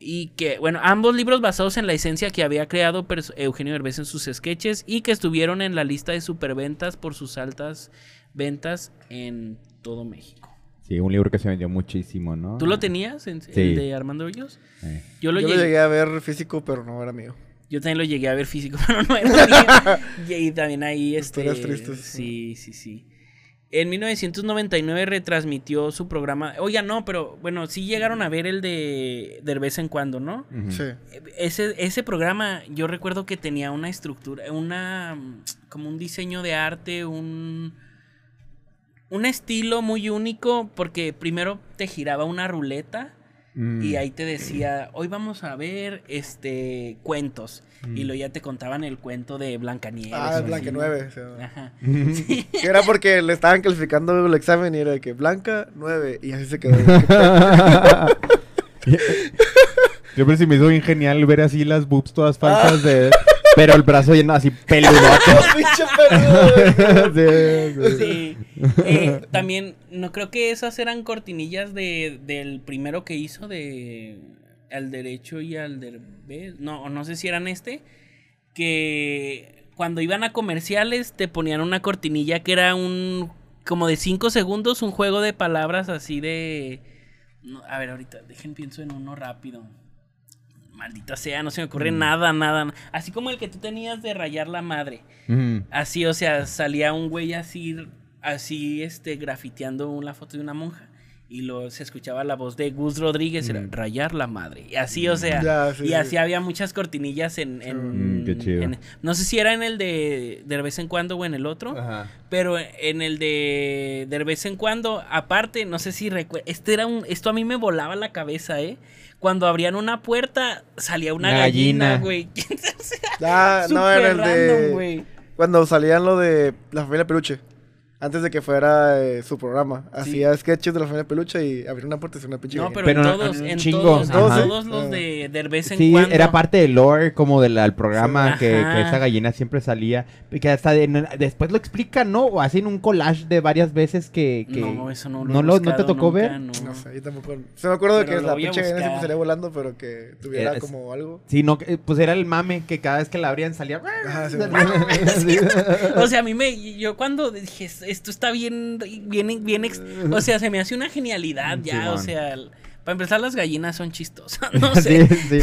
y que, bueno, ambos libros basados en la esencia que había creado Eugenio Derbez en sus sketches y que estuvieron en la lista de superventas por sus altas ventas en todo México. Sí, un libro que se vendió muchísimo, ¿no? ¿Tú lo tenías, en, Sí. el de Armando Hoyos? Eh. Yo lo, Yo lo llegué, a ver físico, pero no era mío. yo también lo llegué a ver físico, pero no era mío. Y también ahí este Historias tristes. Sí, sí, sí. En 1999 retransmitió su programa. Oiga, no, pero bueno, sí llegaron a ver el de de vez en cuando, ¿no? Sí. Ese, ese programa, yo recuerdo que tenía una estructura, una como un diseño de arte, un un estilo muy único, porque primero te giraba una ruleta Mm. y ahí te decía, hoy vamos a ver este cuentos. Y luego ya te contaban el cuento de Blancanieves. Ah, o es Blanca así. 9. o sea. Ajá. Que era porque le estaban calificando el examen y era de que Blanca 9. Y así se quedó. Siempre se me hizo bien genial ver así las boobs todas falsas de... Pero el brazo lleno así peludo. Sí, sí. Sí. Eh, también, no creo que esas eran cortinillas de, del primero que hizo de al derecho y al derbez. No, o no sé si eran este. Que cuando iban a comerciales te ponían una cortinilla que era un como de 5 segundos, un juego de palabras así de. no, a ver, ahorita, dejen pienso en uno rápido. Maldita sea, no se me ocurre nada, nada. Así como el que tú tenías de rayar la madre. Ujú. Así, o sea, salía un güey así, así, este, grafiteando una foto de una monja. Y lo, se escuchaba la voz de Gus Rodríguez, era rayar la madre. Y así, o sea, Ya, sí, y sí. así había muchas cortinillas en... en- Mm, qué chido. en- no sé si era en el de de vez en cuando o en el otro. Ajá. Pero en el de de vez en cuando, aparte, no sé si recuerdo, este era un, esto a mí me volaba la cabeza, ¿eh? Cuando abrían una puerta, salía una, gallina, güey. Ah, no, era el de. Cuando salían lo de la familia Peluche. Antes de que fuera eh, su programa. Hacía sketches de la familia Peluche y abría una puerta y una pinche No, pero, Pero en todos, en chingo, todos, ajá. todos los Ah. de, de vez en Sí, cuando. era parte del lore como del programa Sí. que, que esa gallina siempre salía. y Que hasta de- después lo explican, ¿no? O hacen un collage de varias veces que... que No, eso no lo ¿No he lo- no te tocó nunca, ver? no. No sé, yo tampoco. Se me acuerdo de Pero que la pinche gallina siempre salía volando, pero que tuviera Era- como algo. Sí, no, que- pues era el mame que cada vez que la abrían salía... Ajá, sí, Sí. O sea, a mí me. Yo cuando dije, esto está bien. bien, bien o sea, se me hace una genialidad ya. O sea, para empezar, las gallinas son chistosas. No Sí, sé. sí.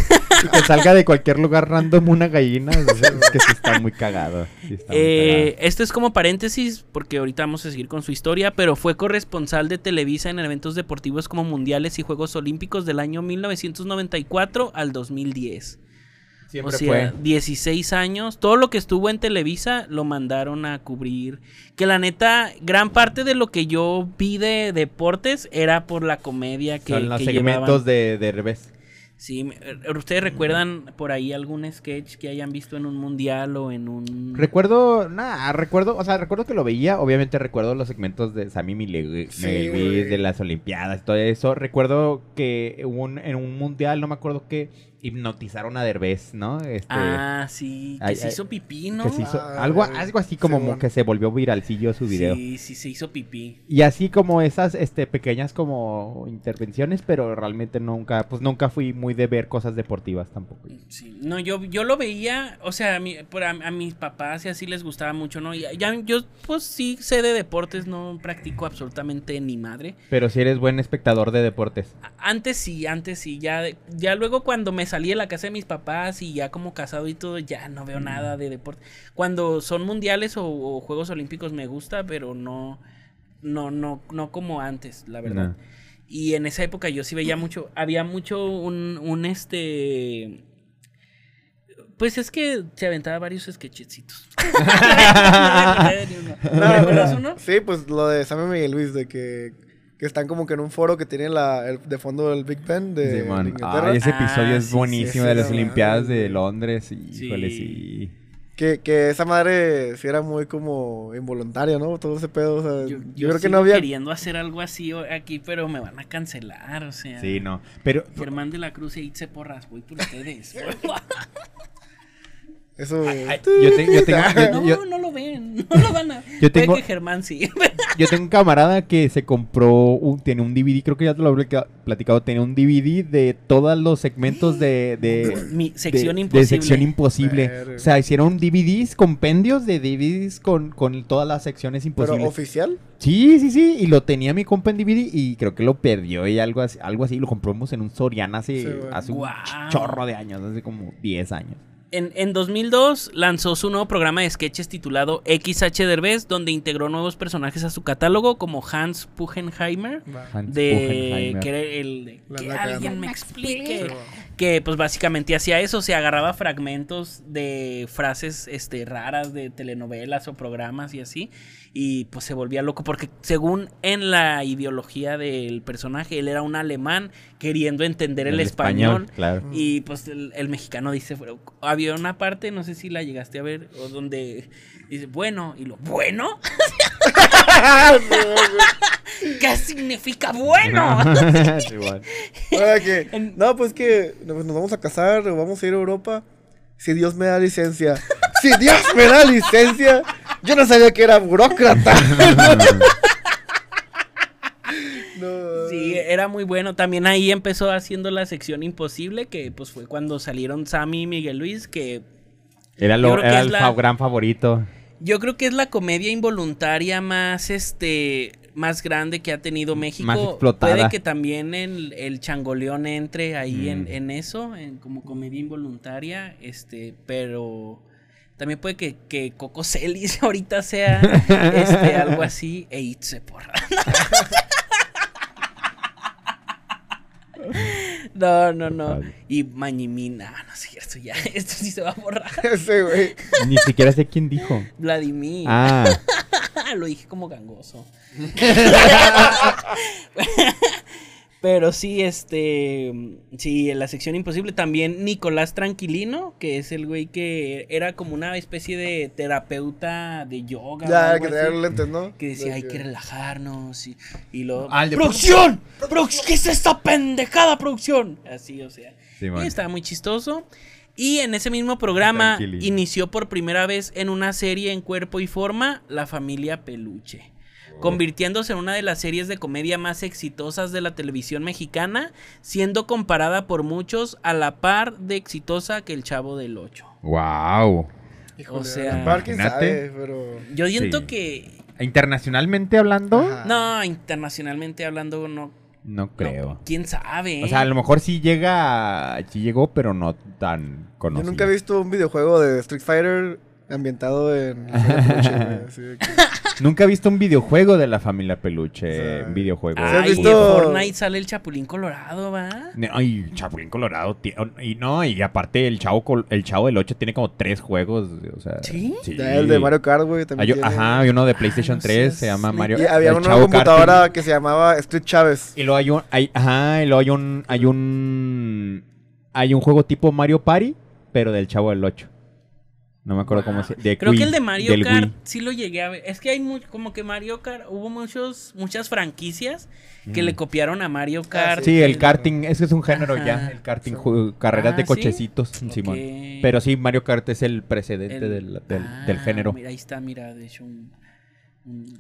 Y que salga de cualquier lugar random una gallina. o sea, es que sí está muy cagado. sí está muy Eh, esto es como paréntesis, porque ahorita vamos a seguir con su historia, pero fue corresponsal de Televisa en eventos deportivos como Mundiales y Juegos Olímpicos del año 1994 al 2010. Siempre o sea, fue. 16 años. Todo lo que estuvo en Televisa lo mandaron a cubrir. Que la neta, gran parte de lo que yo vi de deportes era por la comedia que, Son los que segmentos llevaban. de, de revés. Sí, eh, ¿ustedes recuerdan por ahí algún sketch que hayan visto en un mundial o en un... Recuerdo, nada, recuerdo, o sea, recuerdo que lo veía, obviamente recuerdo los segmentos de Sammy Milegui, Sí, de las Olimpiadas, todo eso. Recuerdo que un- en un mundial, no me acuerdo qué, hipnotizaron a Derbez, ¿no? Este, Ah, sí, que Ay, se ay, hizo pipí, ¿no? que se hizo, Ah, algo, algo así como que se volvió viralcillo su video. Sí, sí, se hizo pipí. Y así como esas este, pequeñas como intervenciones, pero realmente nunca, pues nunca fui muy de ver cosas deportivas tampoco. Sí, no, yo, yo lo veía, o sea, a, mi- por a, a mis papás y así les gustaba mucho, ¿no? Y ya, yo, pues sí sé de deportes, no practico absolutamente ni madre. Pero si eres buen espectador de deportes. Antes sí, antes sí, ya, ya luego cuando me salí de la casa de mis papás y ya como casado y todo, ya no veo nada de deporte. Cuando son mundiales o, o Juegos Olímpicos me gusta, pero no, no, no, no como antes, la verdad. No. Y en esa época yo sí veía mucho, había mucho un, un este... Pues es que se aventaba varios sketchecitos. ¿No recuerdas uno? Sí, pues lo de Samuel Miguel Luis, de que, que están como que en un foro que tiene la, el- de fondo el Big Ben de, Simón. de Inglaterra. Ay, ese Ah, episodio es sí, buenísimo sí, de las sí, Olimpiadas sí. de Londres. Sí. Híjole, sí. Que, que esa madre sí era muy como involuntaria, ¿no? Todo ese pedo, o sea, Yo, yo, yo creo que no había... queriendo hacer algo así aquí, pero me van a cancelar, o sea. Sí, no. Pero Germán de la Cruz y Itze Porras, voy por ustedes. Eso... Ay, yo, te- yo tengo, yo- no, yo- no lo ven, no lo van a. Yo tengo- que Germán sí. yo tengo un camarada que se compró, un, tiene un DVD, creo que ya te lo habré platica- platicado, tiene un DVD de todos los segmentos de... de Mi de- sección de imposible. sección imposible. Verga. O sea, hicieron DVDs, compendios de DVDs con, con todas las secciones ¿Pero imposibles. oficial? Sí, sí, sí, y lo tenía mi compa en DVD y creo que lo perdió y algo así, algo así, lo compramos en un Soriana hace, Sí, hace un chorro de años, hace como 10 años. En, en 2002 lanzó su nuevo programa de sketches titulado XH Derbez, donde integró nuevos personajes a su catálogo como Hans Puchenheimer, Hans de que era el de que alguien me explique. Que pues básicamente hacía eso, se agarraba fragmentos de frases este raras de telenovelas o programas y así y pues se volvía loco porque según en la ideología del personaje él era un alemán queriendo entender el, español, claro. y pues el, el mexicano dice, había una parte, no sé si la llegaste a ver, o donde dice, bueno, y lo, ¿bueno? ¿Qué significa bueno? Sí. Ahora que, no, pues que nos nos vamos a casar o vamos a ir a Europa. Si Dios me da licencia. Si Dios me da licencia. Yo no sabía que era burócrata. no. Sí, era muy bueno. También ahí empezó haciendo la sección imposible, que pues fue cuando salieron Sammy y Miguel Luis, que Era, lo, que era es el la- gran favorito. yo creo que es la comedia involuntaria más este más grande que ha tenido México. Más explotada. Puede que también el, el changoleón entre ahí en, Mm. en eso, en como comedia involuntaria, este, pero también puede que, que Coco Celis ahorita sea este, algo así e Itze porra. No, no, no. Y Mañimina, no es cierto, ya, esto sí se va a borrar. Ese güey. Ni siquiera sé quién dijo. Vladimir. Ah, Lo dije como gangoso. Pero sí, este. Sí, en la sección imposible también Nicolás Tranquilino, que es el güey que era como una especie de terapeuta de yoga. Ya, algo que los lentes, ¿no? que decía, De hay que relajarnos. Y, y lo. Ah, ¡Producción! ¡Produc- ¿Qué es esta pendejada producción? Así, o sea. Sí, y estaba muy chistoso. Y en ese mismo programa inició por primera vez en una serie en cuerpo y forma La familia Peluche, convirtiéndose en una de las series de comedia más exitosas de la televisión mexicana, siendo comparada por muchos a la par de exitosa que El Chavo del Ocho. wow. Híjole, o sea, sabe, pero... Yo siento Sí. que Internacionalmente hablando, Ajá. no, internacionalmente hablando no, no creo. no, quién sabe. O sea, a lo mejor sí llega, sí llegó, pero no tan Yo conocido. nunca he visto un videojuego de Street Fighter ambientado en... la Feria Peluche, güey, así de que- Nunca he visto un videojuego de la familia Peluche, O sea, videojuego. ¿sí has Ay, visto- en Fortnite sale el Chapulín Colorado, ¿va? Ay, Chapulín Colorado. ti- Y no, y aparte el chavo, col- el chavo del 8 tiene como tres juegos. O sea, ¿Sí? El de Mario Kart, güey, también tiene. ajá, hay uno de PlayStation no 3, seas se llama. Mario. Y había una Chavo computadora Karting. que se llamaba Street Chávez. Y luego hay un, hay, ajá, y luego hay un, hay un, hay un juego tipo Mario Party, pero del Chavo del 8. No me acuerdo cómo se, de Creo Wii, que el de Mario del Kart Wii. sí lo llegué a ver. Es que hay mu- como que Mario Kart, hubo muchos, muchas franquicias que Mm. le copiaron a Mario Kart. Sí, el karting, ese es un género Ajá. ya, el karting, carreras Ah, de ¿sí? cochecitos, Simón. Pero sí, Mario Kart es el precedente el- del, del, Ah, del género. Mira, ahí está, mira, de hecho un...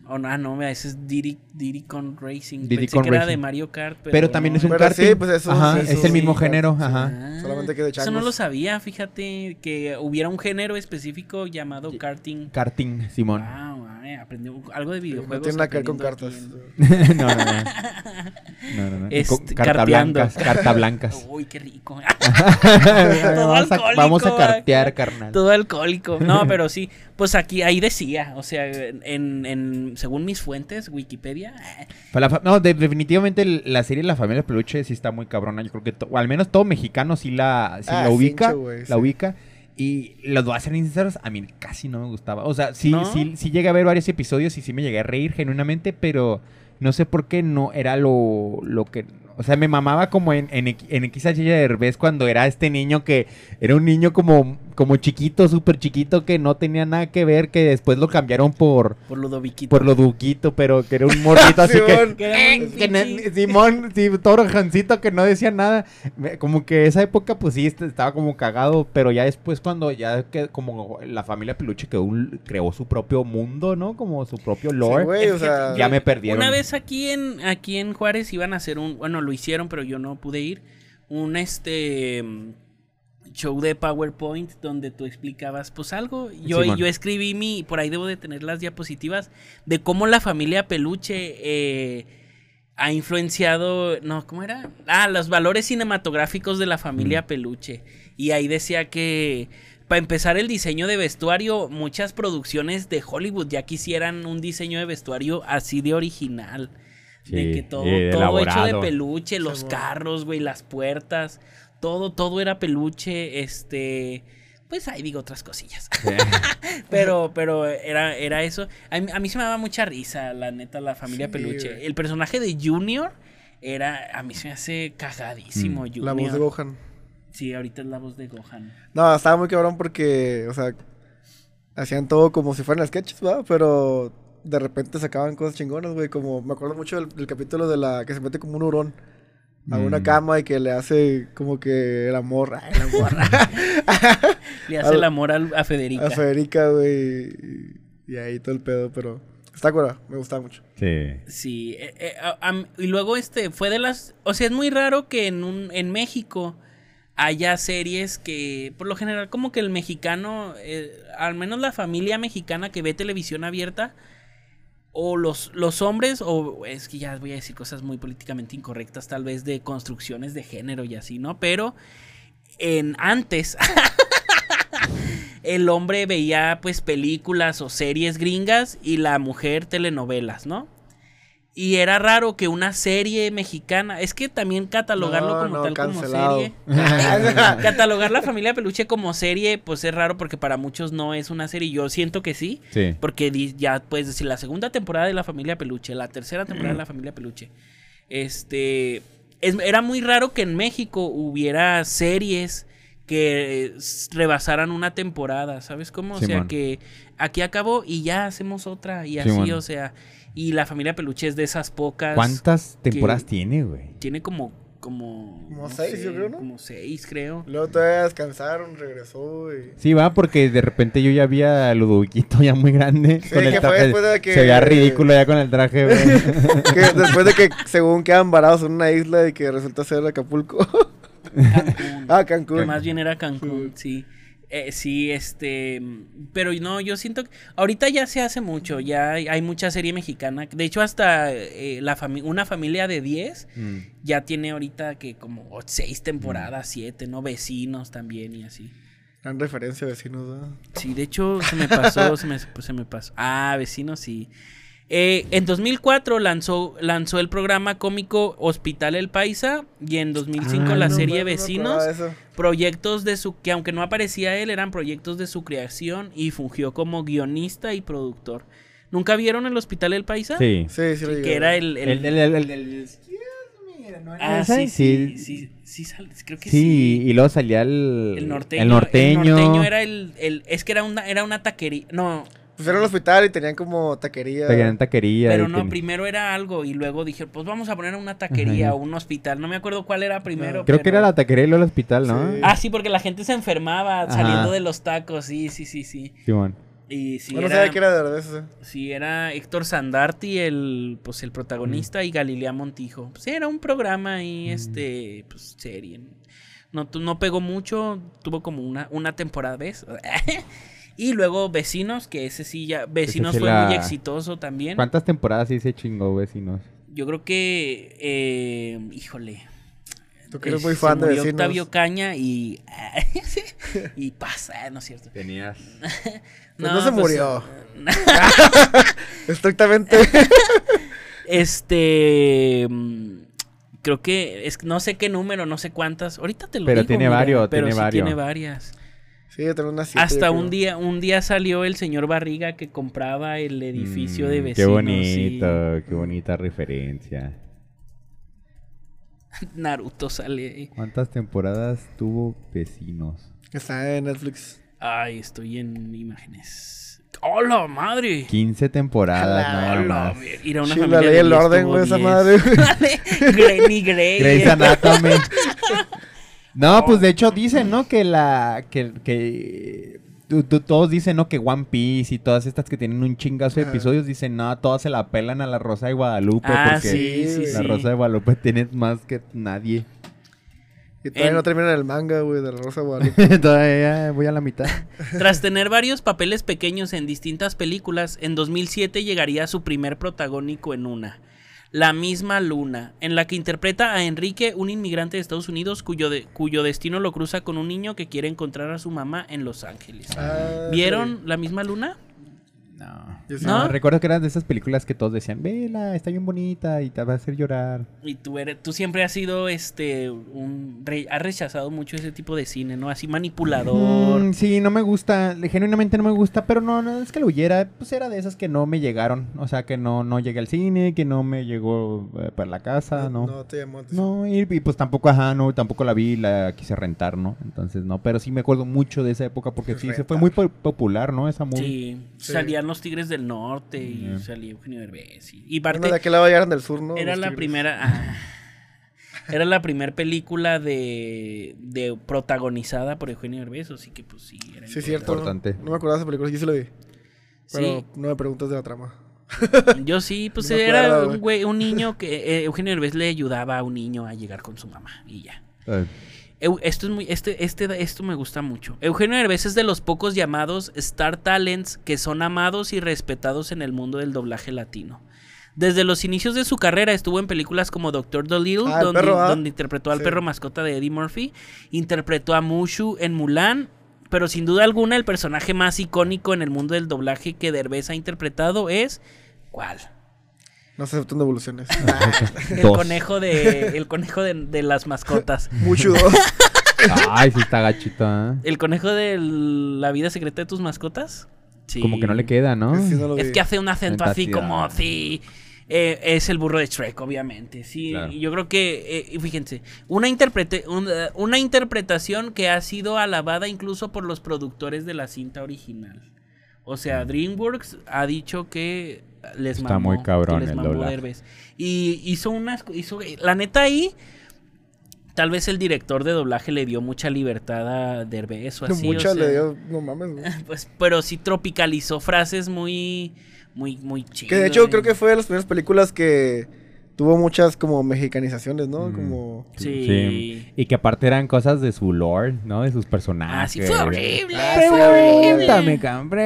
oh, no, ah, no, ese es Diddy, Diddy Con Racing. Diddy Pensé Kong que era Racing. de Mario Kart, pero, Pero también no. es un Pero karting. sí, pues eso- Ajá, eso es el mismo sí, género, sí. ajá. Ah, Solamente que de Eso no changos. lo sabía, fíjate, que hubiera un género específico llamado karting. Karting, Simón. Wow, ay, aprendí algo de videojuegos. No tiene nada que ver con cartas. no, no, no. No, no, no. Este, carta blancas, carta blancas. Uy, qué rico. vamos, a, vamos a acá. cartear, carnal. Todo alcohólico. No, pero sí. Pues aquí, ahí decía. O sea, en, en según mis fuentes, Wikipedia. eh, Pues la no, de- definitivamente la serie La Familia Peluche sí está muy cabrona. Yo creo que, to- o al menos todo mexicano sí la, sí Ah, la ubica. cincho, güey, la sí. ubica. Y los voy a ser sinceros, a mí casi no me gustaba. O sea, sí, ¿No? sí, sí llegué a ver varios episodios y sí me llegué a reír genuinamente, pero no sé por qué no era lo, lo que... O sea, me mamaba como en, en, en XH Derbez cuando era este niño que era un niño como, como chiquito, súper chiquito, que no tenía nada que ver, que después lo cambiaron por, Por Ludoviquito. por lo duquito, pero que era un morrito así que... Simón. Que era un que Simón, sí, todo rojancito que no decía nada. Como que esa época, pues sí, est- estaba como cagado. Pero ya después, cuando ya que como la familia Peluche creó, un- creó su propio mundo, ¿no? Como su propio Sí, lore. güey, o sea, ya me perdieron. Una vez aquí en aquí en Juárez iban a hacer un, bueno, lo hicieron, pero yo no pude ir, un este show de PowerPoint donde tú explicabas pues algo. Yo Simón. yo escribí mi por ahí debo de tener las diapositivas de cómo la familia Peluche eh, ha influenciado, no, ¿cómo era? Ah, los valores cinematográficos de la familia Mm. Peluche. Y ahí decía que para empezar el diseño de vestuario, muchas producciones de Hollywood ya quisieran un diseño de vestuario así de original. de Sí, que todo, eh, todo hecho de peluche, los carros, güey, las puertas, todo, todo era peluche, este, pues ahí digo otras cosillas. pero, pero era, era eso. A mí, a mí se me daba mucha risa, la neta, la familia Sí, peluche. güey. El personaje de Junior era, a mí se me hace cagadísimo, Mm. Junior. la voz de Gohan. Sí, ahorita es la voz de Gohan. No, estaba muy cabrón porque, o sea, hacían todo como si fueran sketches, ¿verdad? Pero de repente sacaban cosas chingonas, güey. Como, me acuerdo mucho del, del capítulo de la que se mete como un hurón a una Mm. cama y que le hace como que el amor, ay, el amor Le hace Al- el amor al- a Federica. a Federica, güey. Y, y ahí todo el pedo, pero está cura, me gustaba mucho. Sí. Sí, eh, eh, a- y luego este fue de las, o sea, es muy raro que en un en México haya series que por lo general como que el mexicano, eh, al menos la familia mexicana que ve televisión abierta o los los hombres o es que ya voy a decir cosas muy políticamente incorrectas tal vez de construcciones de género y así, ¿no? Pero en antes el hombre veía pues películas o series gringas y la mujer telenovelas, ¿no? Y era raro que una serie mexicana, es que también catalogarlo No, como no, tal cancelado. como serie. catalogar la familia peluche como serie, pues es raro porque para muchos no es una serie. Yo siento que sí, Sí. porque ya puedes decir la segunda temporada de la familia peluche, la tercera temporada de la familia peluche. Este es- era muy raro que en México hubiera series que eh, rebasaran una temporada, ¿sabes cómo? O sea, que aquí acabó y ya hacemos otra y así, o sea, y la familia peluche es de esas pocas ¿Cuántas temporadas tiene, güey? tiene como como Como no seis, yo creo, ¿no? Como seis, creo. Luego todavía descansaron, regresó y... Sí, va, porque de repente yo ya vi a Ludoviquito ya muy grande. Sí, con el fue traje. después de que- Se veía ridículo ya con el traje, güey. Que después de que según quedan varados en una isla y que resulta ser Acapulco. Cancún. ah, Cancún. Que más bien era Cancún, sí. Eh, sí, este. Pero no, yo siento que. Ahorita ya se hace mucho. Ya hay, hay mucha serie mexicana. De hecho, hasta eh, la fami- una familia de 10 Mm. ya tiene ahorita que como 6 temporadas, 7, ¿no? Vecinos también y así. Gran referencia, vecinos. ¿verdad? Sí, de hecho, se me pasó, se me, se me pasó. Ah, vecinos, sí. Eh, en 2004 lanzó, lanzó el programa cómico Hospital El Paisa y en 2005 Ah, la no, serie Vecinos proyectos de su que aunque no aparecía él eran proyectos de su creación y fungió como guionista y productor. ¿Nunca vieron el Hospital El Paisa? Sí. Sí, sí, lo Que era el, el- El, el, el, el- el- ah, sí, sí, Sí. sí, sí, sal- creo que Sí, sí. y luego salía el, El norteño, el norteño. el norteño era el, el- es que era una era una taquería, no, Pues era un hospital y tenían como taquería. Tenían taquería. Pero no, ten- primero era algo y luego dije, pues vamos a poner una taquería Ajá. o un hospital. No me acuerdo cuál era primero. Creo que era la taquería y luego el hospital, ¿no? Sí. Ah, sí, porque la gente se enfermaba Ajá. saliendo de los tacos. Sí, sí, sí, sí. Simón. Y sí, Bueno, no era, sabía que era de verdad eso. sí, era Héctor Sandarti, el, pues, el protagonista, y Galilea Montijo. Pues era un programa y este, pues, serie. No, tu- no pegó mucho, tuvo como una, una temporada, ¿ves? y luego Vecinos, que ese sí ya, Vecinos sí fue la- muy exitoso también. ¿Cuántas temporadas sí se chingó, vecinos? Yo creo que, eh, híjole. Tú que eres eh, muy se fan de vecinos. Octavio Caña y. y pasa, no es cierto. Tenías. Pues no se murió. eh, Estrictamente. este. mm, Creo que. Es, no sé qué número, no sé cuántas. Ahorita te lo Pero digo, tiene mira, varios, pero tiene sí varios. tiene varias. Sí, yo tengo una siete, Hasta un día, un día salió el señor Barriga que compraba el edificio de Mm, vecinos. Qué y- bonito, qué bonita referencia. Naruto sale. ¿Cuántas temporadas tuvo Vecinos? Está en Netflix. Ay, estoy en imágenes. ¡Hola, madre! 15 temporadas, nada Hola, más. ir a una la familia ley 10 orden, güey, esa 10. madre. Granny Grey. Grey's Anatomy. no, pues de hecho dicen, ¿no? Que la. Que. que tú- tú- todos dicen, ¿no? Que One Piece y todas estas que tienen un chingazo de episodios dicen, no, todas se la pelan a la Rosa de Guadalupe. Ah, porque sí, sí, la sí. Rosa de Guadalupe tiene más que nadie. Y todavía En- no termina el manga, güey, de la Rosa de Guadalupe. Todavía voy a la mitad. Tras tener varios papeles pequeños en distintas películas, en 2007 llegaría su primer protagónico en una, La misma Luna, en la que interpreta a Enrique, un inmigrante de Estados Unidos cuyo, de- cuyo destino lo cruza con un niño que quiere encontrar a su mamá en Los Ángeles. Ah, ¿Vieron La misma Luna? No. ¿No? Recuerdo que eran de esas películas que todos decían, vela, está bien bonita y te va a hacer llorar. Y tú eres, tú siempre has sido este un re- has rechazado mucho ese tipo de cine, ¿no? Así manipulador. Mm, sí, no me gusta, genuinamente no me gusta, pero no, no es que lo huyera, pues era de esas que no me llegaron, o sea, que no, no llegué al cine, que no me llegó eh, para la casa, no. No, te llamó. atención. No, y, y pues tampoco, ajá, no, tampoco la vi, la quise rentar, ¿no? Entonces, no, pero sí me acuerdo mucho de esa época porque sí, se fue muy po- popular, ¿no? Esa movie. Sí, Sí. salían los Tigres del Norte y Yeah. salía Eugenio Derbez. Y, y Bueno, parte, de aquel lado llegaron del sur, ¿no? era la tigres. primera... ah, era la primera película de, de protagonizada por Eugenio Derbez, así que pues sí. Era Sí, es cierto. No, Importante. no me acordaba de esa película, yo sí la vi. Pero Sí, no me preguntas de la trama. yo sí, pues No era acuerdo, un güey. un niño que eh, Eugenio Derbez le ayudaba a un niño a llegar con su mamá y ya. Eh, Esto es muy, este, este, esto me gusta mucho. Eugenio Derbez es de los pocos llamados Star Talents que son amados y respetados en el mundo del doblaje latino. Desde los inicios de su carrera estuvo en películas como Doctor Dolittle, Ah, el donde, perro, ¿ah? donde interpretó al Sí. perro mascota de Eddie Murphy, interpretó a Mushu en Mulan, pero sin duda alguna el personaje más icónico en el mundo del doblaje que Derbez ha interpretado es ¿cuál? No se aceptan devoluciones. El Dos. conejo de el conejo de, de las mascotas. Mucho dos. Ay, sí está gachito, ¿eh? ¿El conejo de la vida secreta de tus mascotas? Sí. Como que no le queda, ¿no? Sí, no Es que hace un acento así como sí. eh, es el burro de Shrek, obviamente. Sí, Claro. y yo creo que, eh, fíjense, una, interprete, una, una interpretación que ha sido alabada incluso por los productores de la cinta original. O sea, DreamWorks ha dicho que les Está mamó, muy cabrón que les el mamó doblaje. Derbez. Y hizo unas, hizo, la neta ahí, tal vez el director de doblaje le dio mucha libertad a Derbez o así. o Mucha sea, le dio. No mames, güey. pues, pero sí tropicalizó frases muy, muy, muy chidas. Que de hecho creo que fue de las primeras películas que tuvo muchas como mexicanizaciones, ¿no? Mm. Como. Sí. Y que aparte eran cosas de su lore, ¿no? De sus personajes. Ah, sí, fue horrible. Ah, fue horrible. Pregúntame.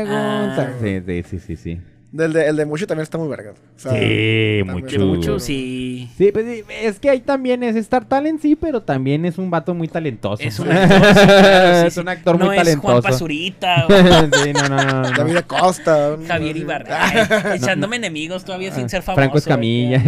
Ah. Sí, sí, sí, sí, Del de, el de Mucho también está muy verga. O sea, Sí, mucho. Mucho, sí. Sí, pues sí, es que ahí también es Star Talent, sí, pero también es un vato muy talentoso. Es un actor, sí, claro, sí, Es sí. un actor no muy es Juan talentoso. Pazurita o sí, no, no, no, no. David Acosta. Javier. Ibarra. Echándome enemigos todavía sin ser famoso. Franco Escamilla.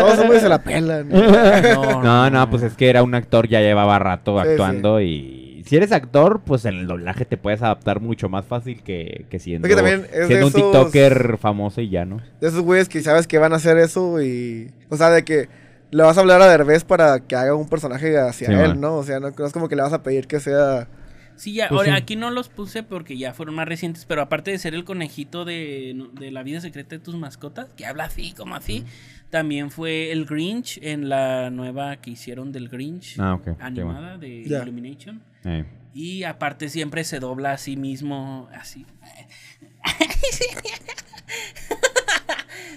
Todos güeyes se la pelan. No, No, no, pues es que era un actor, ya llevaba rato Sí, actuando y si eres actor, pues en el doblaje te puedes adaptar mucho más fácil que, que siendo, Es que también es siendo un TikToker famoso y ya, ¿no? De esos güeyes que sabes que van a hacer eso y. O sea, de que le vas a hablar a Derbez para que haga un personaje hacia Sí, él, man. ¿no? O sea, no, no es como que le vas a pedir que sea. Sí, ya, Pues ahora, sí. aquí no los puse porque ya fueron más recientes, pero aparte de ser el conejito de, la vida secreta de tus mascotas, que habla así, como así, también fue el Grinch en la nueva que hicieron del Grinch, Ah, animada de. Illumination. Eh. Y aparte siempre se dobla a sí mismo, así.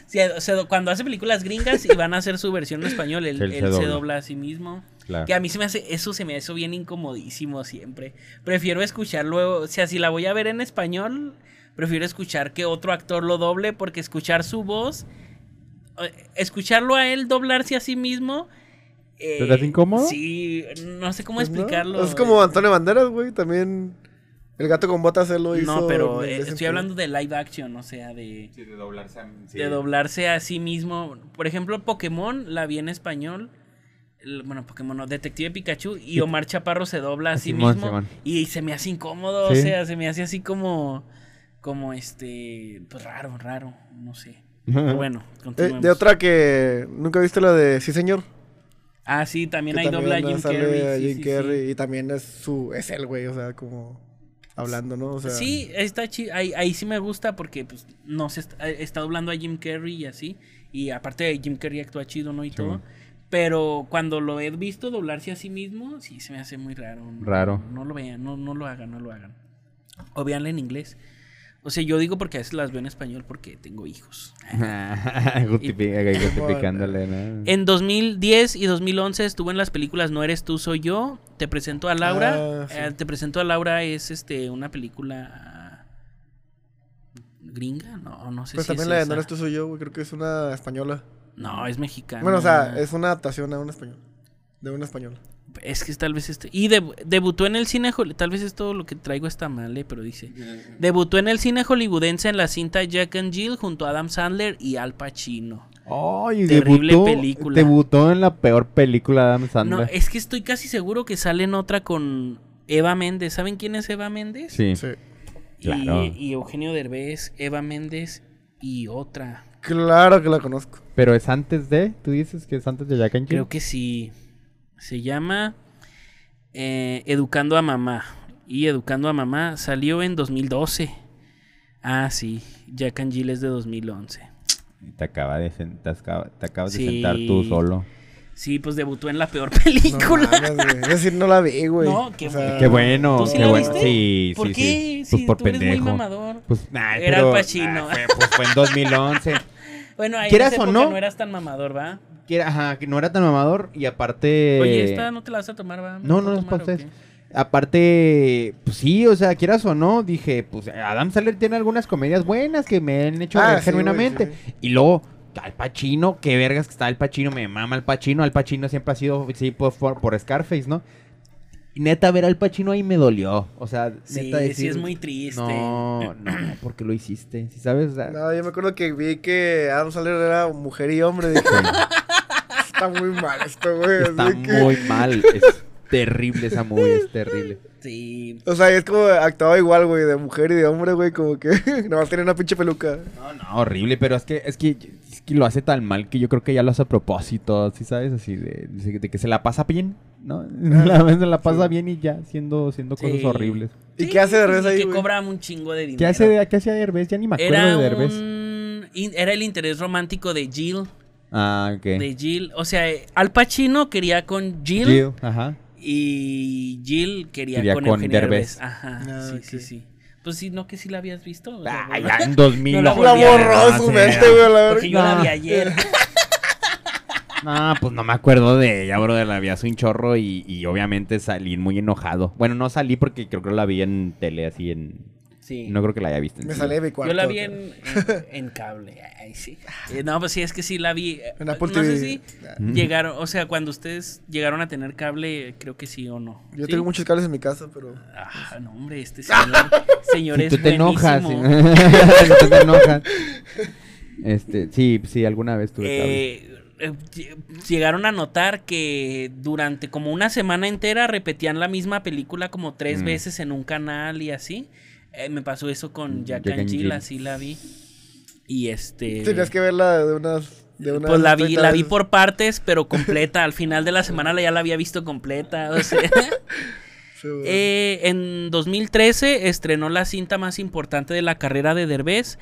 Se cuando hace películas gringas y van a hacer su versión en español, él, Él se él se dobla. a sí mismo. Claro. Que a mí se me hace, eso se me hace bien incomodísimo siempre. Prefiero escucharlo, o sea, si la voy a ver en español, prefiero escuchar que otro actor lo doble, porque escuchar su voz, eh, escucharlo a él doblarse a sí mismo. Eh, ¿Te das incómodo? Sí, no sé cómo pues, ¿no? explicarlo. Es como Antonio Banderas, güey. También. El gato con botas él lo hizo. No, pero eh, estoy hablando de live action, o sea, de, de doblarse a, de doblarse a sí mismo. Por ejemplo, Pokémon la vi en español. el- bueno, Pokémon no, Detective Pikachu y Omar Chaparro se dobla a sí Simón, mismo Simón. y se me hace incómodo, o Sí. sea, se me hace así como como este, pues raro, raro, no sé. Pero bueno, Eh, continuemos. de otra que. ¿Nunca viste la de Sí, señor? Ah, sí, también que hay doble a Jim sale Carrey. a sí, Jim sí, Carrey, Y también es su, es el güey, o sea, como hablando, ¿no? O sea, Sí, está chido. Ahí, ahí sí me gusta porque pues no se está, está doblando a Jim Carrey y así. Y aparte de Jim Carrey actúa chido, ¿no? Y todo. Pero cuando lo he visto doblarse a sí mismo, sí se me hace muy raro. No- Raro. No, lo vean, no, no lo hagan, no lo hagan. O véanla en inglés. O sea, yo digo porque a veces las veo en español porque tengo hijos. Justificándole, ¿no? En 2010 y 2011 estuvo en las películas No eres tú, soy yo. Te presento a Laura. Ah, sí. Eh, te presento a Laura es este una película gringa, no, no sé Pues si también es la de. No eres tú, soy yo, güey. Creo que es una española. No, es mexicana. Bueno, o sea, es una adaptación a un español. De un español. Es que tal vez este. Y deb- debutó en el cine. Tal vez esto lo que traigo está mal, eh, pero dice. Debutó en el cine hollywoodense en la cinta Jack and Jill junto a Adam Sandler y Al Pacino. Ay, Terrible debutó, película. Debutó en la peor película de Adam Sandler. No, es que estoy casi seguro que sale en otra con Eva Méndez. ¿Saben quién es Eva Méndez? Sí. Sí. Y, Claro. y Eugenio Derbez, Eva Méndez y otra. Claro que la conozco. Pero es antes de, tú dices que es antes de Jack and Jill. Creo que sí. Se llama eh, Educando a Mamá. Y Educando a Mamá salió en 2012. Ah, sí. Jack and Jill es de 2011. Te, acaba de sen- te acaba- te acabas Sí. de sentar tú solo. Sí, pues debutó en la peor No película. mames. Es decir, no la vi, güey. No, qué bueno. Qué bueno, ¿Tú sí qué la bueno. viste? Sí, ¿Por sí, qué? sí. Si Pues por tú eres muy pendejo. mamador. Pues, nah, Era pero, Al Pacino. ah, fue, pues fue en 2011. Bueno, ahí en ¿Quieras esa o no? no eras tan mamador, ¿va? Que era- ajá, que no era tan mamador y aparte... Oye, esta no te la vas a tomar, ¿va? ¿Me No, no, es para ustedes. Aparte, pues sí, o sea, quieras o no, dije, pues Adam Sandler tiene algunas comedias buenas que me han hecho Ah, sí, genuinamente. güey, sí. Y luego, Al Pacino, qué vergas que está Al Pacino, me mama Al Pacino. Al Pacino siempre ha sido, sí, por, por Scarface, ¿no? Y neta, ver al Pacino ahí me dolió. O sea, Sí, neta sí decir, es muy triste. No, no, ¿por qué lo hiciste? ¿Sí sabes? O sea, No, yo me acuerdo que vi que Adam Sandler era mujer y hombre. Dije, está muy mal esto, güey. está que- muy mal. Es terrible esa movie, es terrible. Sí. O sea, es como actuaba igual, güey, de mujer y de hombre, güey, como que nomás tenía una pinche peluca. No, no, horrible, pero es que, es que, que lo hace tan mal que yo creo que ya lo hace a propósito, ¿sí sabes? Así de, de que se la pasa bien, ¿no? La se la pasa bien y ya, haciendo, haciendo cosas Sí. horribles. ¿Y Sí, qué hace de revés y ahí, Que güey? cobra un chingo de dinero. ¿Qué hace, de- qué hacía Derbez? Ya ni me acuerdo Era de Derbez. un... Era el interés romántico de Jill. Ah, ok. De Jill. O sea, Al Pacino quería con Jill. Jill, ajá. Y Jill quería, Quería con, con Derbez. Derbez. Ajá, Ah, sí, sí, sí. Pues sí, no que sí la habías visto. o sea, Ah, no- ya en 2000. No la La borró de su mente, güey, a la Porque yo verga. la vi No. ayer. No, pues no me acuerdo de ella, bro. La vi hace un chorro y, y obviamente salí muy enojado. Bueno, no salí porque creo que la vi en tele, así en... Sí. No creo que la haya visto en Me sale de mi cuarto. Yo la vi en, en, en cable. Ay, sí. Eh, no, pues sí, es que sí la vi. En Apple no sé si llegaron, o sea, cuando ustedes llegaron a tener cable, creo que sí o no. Yo ¿Sí? tengo muchos cables en mi casa, pero... Ah, no, hombre, este señor, señor Si es tú te enojas, si buenísimo. tú te enojas. Este, sí, sí, alguna vez tuve cable. Eh, eh, lle- llegaron a notar que durante como una semana entera repetían la misma película como tres Mm. veces en un canal y así. Eh, me pasó eso con Jack, Jack and and Jill, Jill. así la vi. Y este... Tenías que verla de unas... De unas Pues la vi, 30 la vi por partes, pero completa. Al final de la semana la- ya la había visto completa. O sea. Sí. Eh, en 2013 estrenó la cinta más importante de la carrera de Derbez.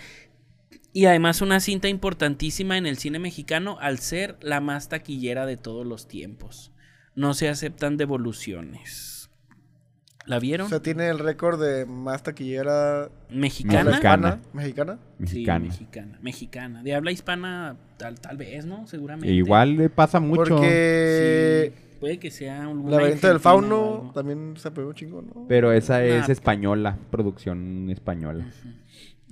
Y además una cinta importantísima en el cine mexicano al ser la más taquillera de todos los tiempos. No se aceptan devoluciones. ¿La vieron? O sea, tiene el récord de más taquillera... ¿Mexicana? Mexicana. ¿Mexicana? Mexicana. Sí, mexicana. Mexicana. De habla hispana, tal, tal vez, ¿no? Seguramente. E igual le pasa mucho. Porque... Sí, puede que sea un Laberinto del Argentina o Fauno también se pegó chingo, ¿no? Pero esa es Nah. española, producción española.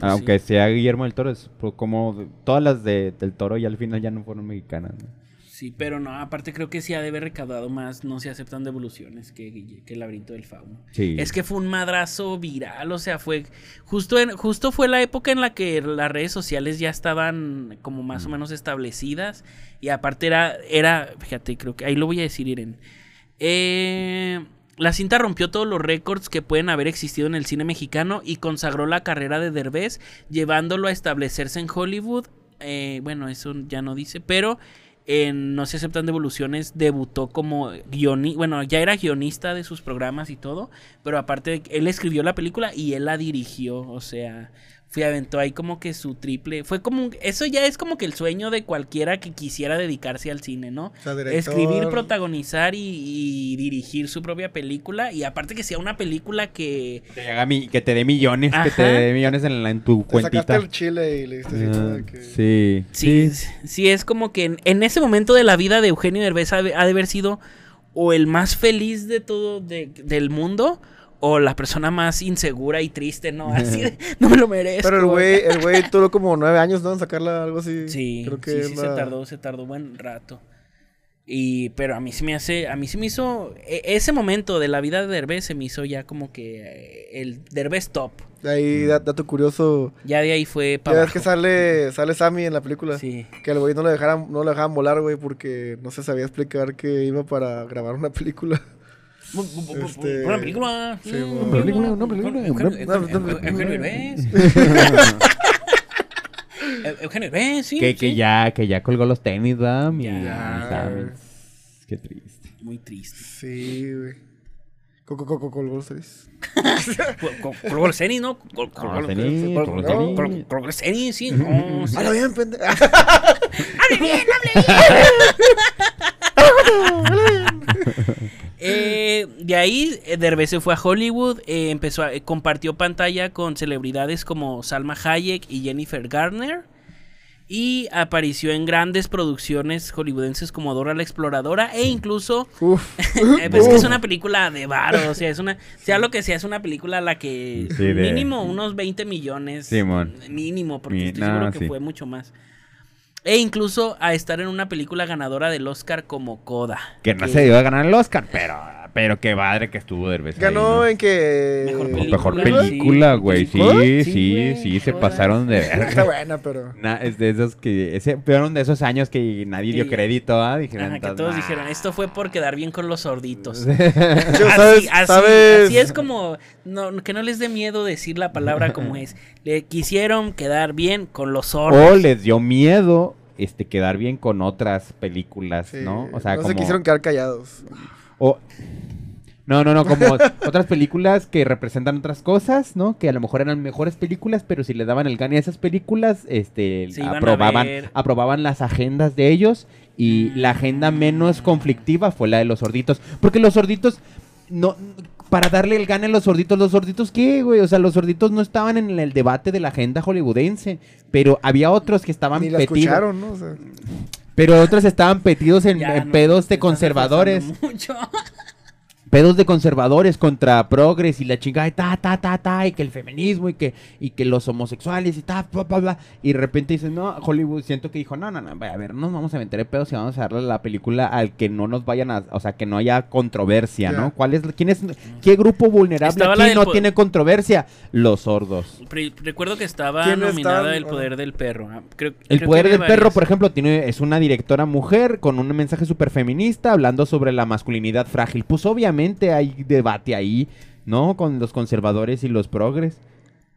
Aunque sí. sea Guillermo del Toro, es como todas las de, del Toro y al final ya no fueron mexicanas. ¿no? Sí, pero no, aparte creo que sí ha de haber recaudado más, no se aceptan devoluciones que, que el laberinto del fauno. Sí. Es que fue un madrazo viral, o sea, fue justo en, justo fue la época en la que las redes sociales ya estaban como más o menos establecidas y aparte era era, fíjate, creo que ahí lo voy a decir Irene. Eh, la cinta rompió todos los récords que pueden haber existido en el cine mexicano y consagró la carrera de Derbez, llevándolo a establecerse en Hollywood. Eh, bueno, eso ya no dice, pero en No se aceptan devoluciones debutó como guionista, bueno, ya era guionista de sus programas y todo, pero aparte él escribió la película y él la dirigió, o sea, fue aventó ahí como que su triple, fue como un- eso ya es como que el sueño de cualquiera que quisiera dedicarse al cine, ¿no? O sea, director- Escribir, protagonizar y, y dirigir su propia película y aparte que sea una película que Que, haga mi- que te dé millones, que te dé millones en, la- en tu Te sacaste cuentita. el chile y le diste de que- sí. Sí, sí, es como que en, en ese momento de la vida de Eugenio Derbez ha, ha de haber sido o el más feliz de todo de- del mundo o la persona más insegura y triste, ¿no? Así de, no me lo merezco. Pero el güey, el güey duró como nueve años, ¿no? En sacarla algo así. Sí, Creo que sí, sí, la- se tardó, se tardó buen rato. Y, pero a mí se me hace, a mí se me hizo, e- ese momento de la vida de Derbez se me hizo ya como que eh, el Derbez top. De ahí, da- dato curioso. Ya de ahí fue Ya para ves que sale, sale Sammy en la película. Sí. Que el güey no le dejaran, no le dejaban volar, güey, porque no se sabía explicar que iba para grabar una película. Este, Una película. sí, bueno. película, una película, Eugenio- una- Eugenio- una- Eugenio Derbez. Eu- Eugenio Derbez, sí. Que, que sí. ya, que ya colgó los tenis, ¿verdad? Ya. Sammy. Qué triste. Muy triste. Sí, güey. Coco, coco, colgó los co- Colgó los tenis, ¿no? Col- Colgó Colgó los tenis, col- colgó los tenis. col- colgó los tenis, sí. no, sí. Habla bien, pendejo. Eh, de ahí, eh, Derbez se fue a Hollywood, eh, empezó a- eh, compartió pantalla con celebridades como Salma Hayek y Jennifer Garner. Y apareció en grandes producciones hollywoodenses como Dora la Exploradora e incluso Uf. Eh, pues es que es una película de varo, o sea, es una, sea lo que sea, es una película a la que Sí, de- mínimo unos 20 millones, Simón. mínimo, porque Mi- estoy no, seguro que sí. fue mucho más. E incluso a estar en una película ganadora del Oscar como Coda. Que no se dio a ganar el Oscar, pero, pero qué padre que estuvo Derbez ahí, Ganó ¿no? en que. Mejor película. Güey. Sí, sí, Sí, sí, güey, se pasaron de Está verga. buena, pero. Na- es de esos que. Ese, fueron de esos años que nadie dio Sí. crédito, ¿ah? Dijeron. Ajá, que "Entonces, todos nah". dijeron, esto fue por quedar bien con los sorditos. Yo, Así, así, ¿sabes? así es como no, que no les dé miedo decir la palabra como es. Le quisieron quedar bien con los sordos. O les dio miedo este quedar bien con otras películas, Sí, ¿no? O sea, no como. se quisieron quedar callados. O- No, no, no, como otras películas que representan otras cosas, ¿no? Que a lo mejor eran mejores películas, pero si le daban el gane a esas películas, este, aprobaban, aprobaban las agendas de ellos y la agenda menos conflictiva fue la de los sorditos. Porque los sorditos, no, para darle el gane a los sorditos, los sorditos, ¿qué, güey? O sea, los sorditos no estaban en el debate de la agenda hollywoodense, pero había otros que estaban Ni la petidos. escucharon, ¿no? O sea, Pero otros estaban petidos en, pedos de conservadores. mucho. pedos de conservadores contra progres y la chingada y ta, ta, ta, ta, y que el feminismo y que, y que los homosexuales y ta, bla, bla, bla. Y de repente dicen, no, Hollywood siento que dijo, no, no, no, a ver, no nos vamos a meter en pedos y vamos a darle la película al que no nos vayan a, o sea, que no haya controversia. ¿no? ¿Cuál es, quién es, qué grupo vulnerable aquí no tiene controversia? Los sordos. Pre- recuerdo que estaba ¿Quién nominada? El Poder del Perro. ah, creo- El creo poder del perro, por ejemplo, tiene, es una directora mujer con un mensaje súper feminista hablando sobre la masculinidad frágil. Pues obviamente hay debate ahí, ¿no? Con los conservadores y los progres.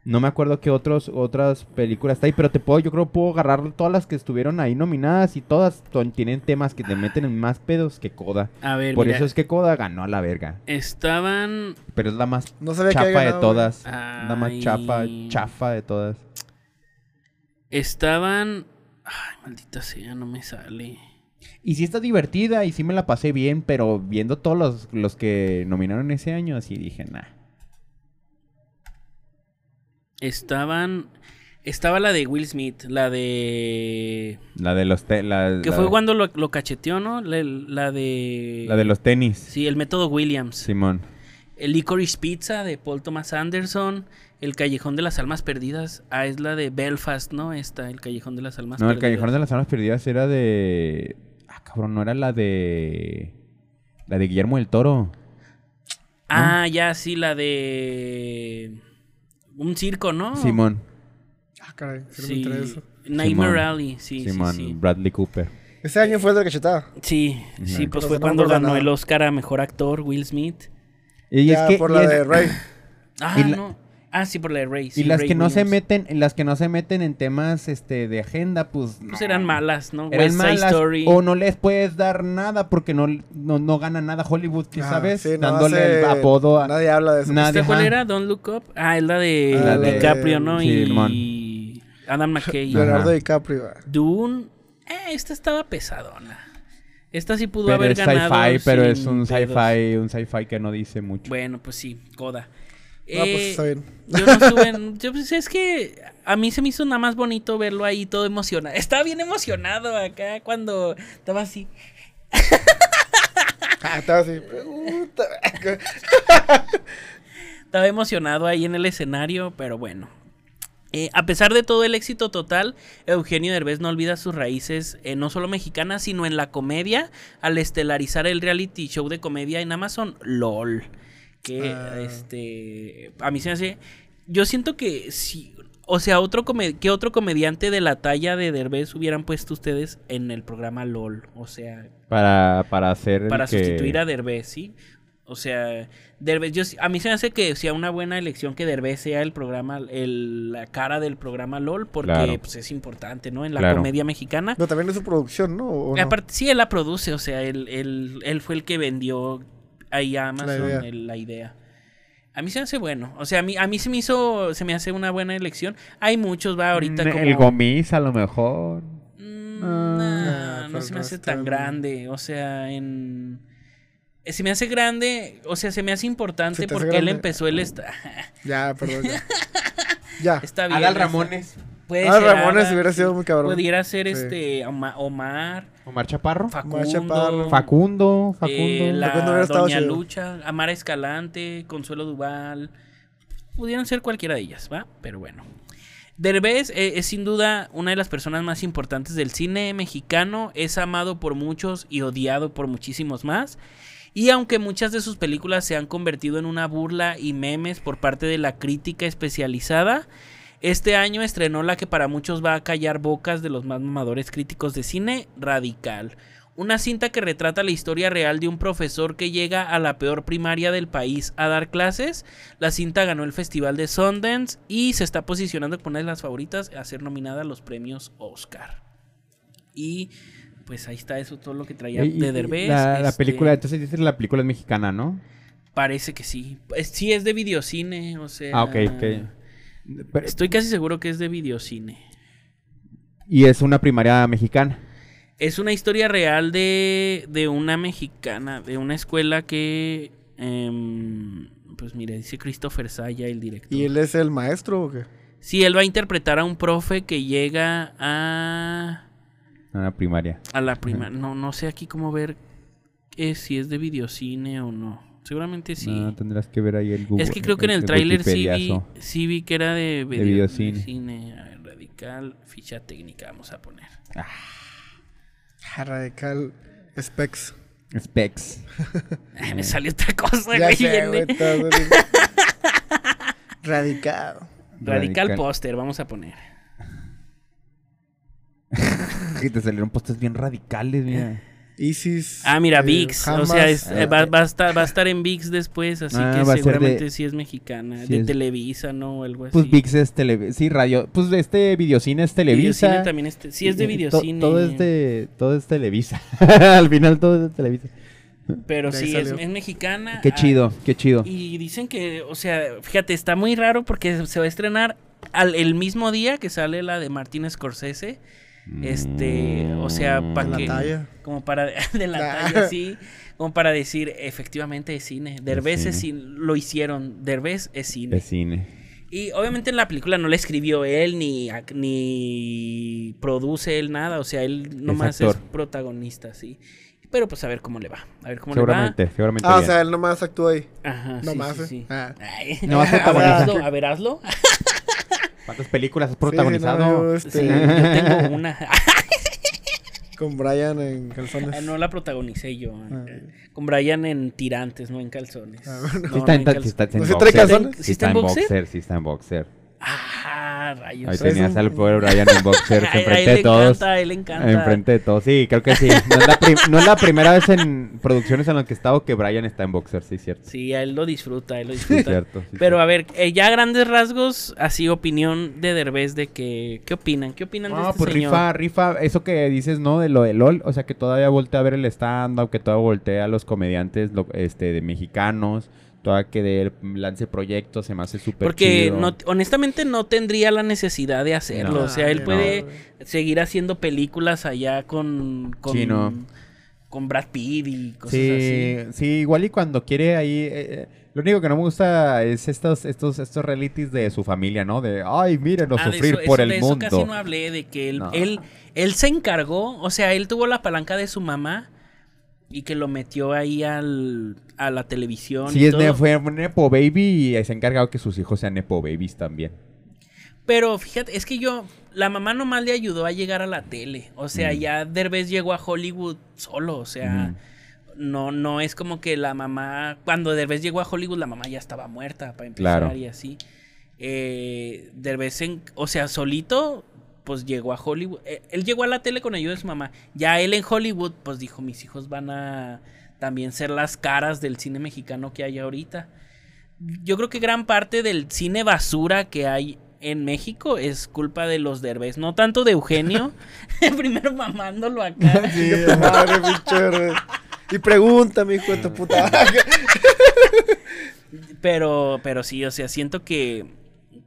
No me acuerdo qué otros, otras películas está ahí, pero te puedo, yo creo puedo agarrar todas las que estuvieron ahí nominadas y todas tienen temas que te meten en más pedos que Coda. A ver, Por mira, eso es que Coda ganó a la verga. estaban Pero es la más no sabía que chafa había de todas. Ay. La más chafa, chafa de todas. estaban Ay, maldita sea, no me sale. Y sí está divertida y sí me la pasé bien, pero viendo todos los, los que nominaron ese año, así dije, nah. Estaban estaba la de Will Smith, la de La de los te- la, que la fue de- cuando lo, lo cacheteó, ¿no? La, la de la de los tenis. Sí, el método Williams. Simón. El Licorice Pizza de Paul Thomas Anderson. El Callejón de las Almas Perdidas. Ah, es la de Belfast, ¿no? Esta, el Callejón de las Almas No, el Perdidas. Callejón de las Almas Perdidas era de. Cabrón, no era la de. La de Guillermo del Toro. Ah, ya, sí, la de. Un circo, ¿no? Simón. Ah, caray, sí, me eso. Nightmare. Alley, sí, Simón, sí, sí. Bradley Cooper. Ese año fue el de la cachetada. Sí, sí, pues Pero fue cuando ganó nada. el Oscar a Mejor Actor, Will Smith. Y ya es que. por y la es- de Ray. Ah, Y la- no. Ah, sí, por la de Ray. y las Ray que no se meten, las que no se meten en temas este de agenda, pues Pues no. eran malas, ¿no? Eran West Side malas, Story. o no les puedes dar nada porque no, no, no gana nada Hollywood, ¿sí Ah, ¿sabes? sí, no Dándole hace- el apodo a... Nadie habla de eso. Nadie- ¿Esta cuál era? Don't Look Up. Ah, es la de Ah, la de- DiCaprio, ¿no? sí, y. Adam McKay. Leonardo Ajá. DiCaprio. ah. Dune. Eh, esta estaba pesadona. Esta sí pudo Pero haber es ganado. sci-fi, pero es un sci-fi, un sci-fi que no dice mucho. Bueno, pues sí, Coda. No, pues Eh, está bien. Yo no estuve en- yo, pues, es que a mí se me hizo nada más bonito verlo ahí todo emocionado. Estaba bien emocionado acá cuando estaba así. Ah, estaba así. Estaba emocionado ahí en el escenario, pero bueno. Eh, a pesar de todo el éxito total, Eugenio Derbez no olvida sus raíces, eh, no solo mexicanas, sino en la comedia, al estelarizar el reality show de comedia en Amazon, LOL. Que, Ah. este, a mí se me hace... Yo siento que si... O sea, otro come- que otro comediante de la talla de Derbez hubieran puesto ustedes en el programa LOL. O sea, Para, para hacer para que- sustituir a Derbez, ¿sí? O sea, Derbez, yo, a mí se me hace que sea una buena elección que Derbez sea el programa, el, la cara del programa LOL, porque Claro. pues, es importante, ¿no? En la Claro. comedia mexicana. No, también es su producción, ¿no? ¿O Y no? aparte, sí, él la produce, o sea, él, él, él fue el que vendió ahí a Amazon idea. el- la idea. A mí se me hace bueno, o sea, a mí, a mí se me hizo, se me hace una buena elección. Hay muchos, va, ahorita Mm, como... El gomis a lo mejor. Mm, Ah. nah, Ah, no pero se me no hace tan grande. O sea, en. eh, Se me hace grande, o sea, se me hace importante hace porque él empezó el esta. Ya, perdón. Ya. ya. Está bien. Adal Ramones. Puede Ah, ser Ramones hubiera sido muy cabrón. Pudiera ser Sí. este Oma- Omar, Omar Chaparro. Facundo, Chaparro. Facundo. Facundo. eh, la Facundo hubiera estado Doña. Lucha, Amara Escalante, Consuelo Duval. Pudieran ser cualquiera de ellas, ¿va? Pero bueno. Derbez eh, es sin duda una de las personas más importantes del cine mexicano. Es amado por muchos y odiado por muchísimos más. Y aunque muchas de sus películas se han convertido en una burla y memes por parte de la crítica especializada, este año estrenó la que para muchos va a callar bocas de los más mamadores críticos de cine, Radical. Una cinta que retrata la historia real de un profesor que llega a la peor primaria del país a dar clases. La cinta ganó el Festival de Sundance y se está posicionando como una de las favoritas a ser nominada a los premios Oscar. Y pues ahí está eso, todo lo que traía Y- de Derbez. La, la este, película, entonces dices la película es mexicana, ¿no? Parece que sí. Sí, es de videocine, o sea... Ah, ok, ok. Pero- Estoy casi seguro que es de videocine. y es una primaria mexicana. Es una historia real de, de una mexicana, de una escuela que... em, pues mire, dice Christopher Saya, el director. ¿Y él es el maestro o qué? Sí, él va a interpretar a un profe que llega a... Una primaria. A la prima... No, no sé aquí cómo ver eh, si es de videocine o no. Seguramente sí. No, tendrás que ver ahí el Google. es que creo que en el tráiler sí vi, sí vi que era de, video- videocine. de cine. A ver, radical, ficha técnica, vamos a poner. Ah, Radical Specs. Specs. Ay, me salió otra cosa, Ya güey. sé, bien, güey. todo- Radical. Radical, Radical. póster, vamos a poner. Y te salieron postes bien radicales, mira. Isis. Ah, mira, eh, VIX. o sea, es- eh, eh, va, va a estar, va a estar en VIX después, así Ah, que seguramente de- sí es mexicana. sí de es- Televisa, ¿no? O algo así. Pues VIX es Televisa. Sí, radio. Pues este videocine es Televisa. Videocine también es, te- sí es de Eh, to- videocine. todo es de, todo es Televisa. Al final todo es de Televisa. Pero De sí, es, es mexicana. Qué Ah, chido, qué chido. Y dicen que, o sea, fíjate, está muy raro porque se va a estrenar al, el mismo día que sale la de Martin Scorsese. Este, o sea, Mm. para la que. talla. Como para. De la Ah. talla, sí. Como para decir, efectivamente es cine. Derbez es cine. cine. Lo hicieron. Derbez es cine. De cine. Y obviamente en la película no la escribió él, ni, ni produce él nada. O sea, él nomás es, actor. protagonista, sí. Pero pues a ver cómo le va. A ver cómo le va. Seguramente, seguramente. Ah, o bien. sea, él nomás actúa ahí. Ajá, No sí, sí, ¿eh? sí. Ah. Ay. No más a ver, hazlo, a ver, hazlo. ¿Cuántas películas has Sí, sí, no, protagonizado? yo, este, Sí, yo tengo una. Con Brian en calzones. Ah, no la protagonicé yo. Ah. Con Brian en tirantes, no en calzones. Ah, bueno. No, Sí está, no en, en sí está en calzones. ¿No se boxer. trae calzones? ¿Sí está en boxer? Sí está en boxer. Ah, rayos. Ahí tenías al pobre Brian en él enfrente de todos. encanta, él encanta. Enfrente de todos, sí, creo que sí. No es, la prim- no es la primera vez en producciones en las que he estado que Brian está en boxers, sí, cierto. Sí, a él lo disfruta, a él lo Sí, disfruta. cierto. sí, Pero cierto. a ver, eh, ya a grandes rasgos, así opinión de Derbez de que... ¿Qué opinan? ¿Qué opinan de No, este pues señor? rifa, rifa, eso que dices, ¿no? De lo de LOL, o sea, que todavía voltea a ver el stand-up, que todavía voltea a los comediantes lo- este, de mexicanos, todavía que de él lance proyectos, se me hace súper Porque chido. no, honestamente no tendría la necesidad de hacerlo. No. o sea, él No, puede seguir haciendo películas allá con... con Sí, no. Con Brad Pitt y cosas Sí, así. sí, igual y cuando quiere ahí... eh, lo único que no me gusta es estos, estos, estos realities de su familia, ¿no? De, ay, mírenos Ah, sufrir eso- por eso- el de eso mundo. casi no hablé, de que él, No. él, él se encargó, o sea, él tuvo la palanca de su mamá y que lo metió ahí al, a la televisión. Sí, y es todo. ne- fue un Nepo Baby y se ha encargado que sus hijos sean Nepo Babies también. Pero fíjate, es que yo, la mamá nomás le ayudó a llegar a la tele. O sea, Mm. ya Derbez llegó a Hollywood solo. O sea, no, no es como que la mamá, cuando Derbez llegó a Hollywood, la mamá ya estaba muerta para empezar Claro. y así. Eh, Derbez, en- o sea, solito, pues llegó a Hollywood. Eh, él llegó a la tele con ayuda de su mamá. Ya él en Hollywood, pues dijo, mis hijos van a también ser las caras del cine mexicano que hay ahorita. Yo creo que gran parte del cine basura que hay en México es culpa de los derbez, no tanto de Eugenio, primero mamándolo acá. Tu madre, Derbez. Y pregúntame, hijo de tu puta. Pero, pero sí, o sea, siento que,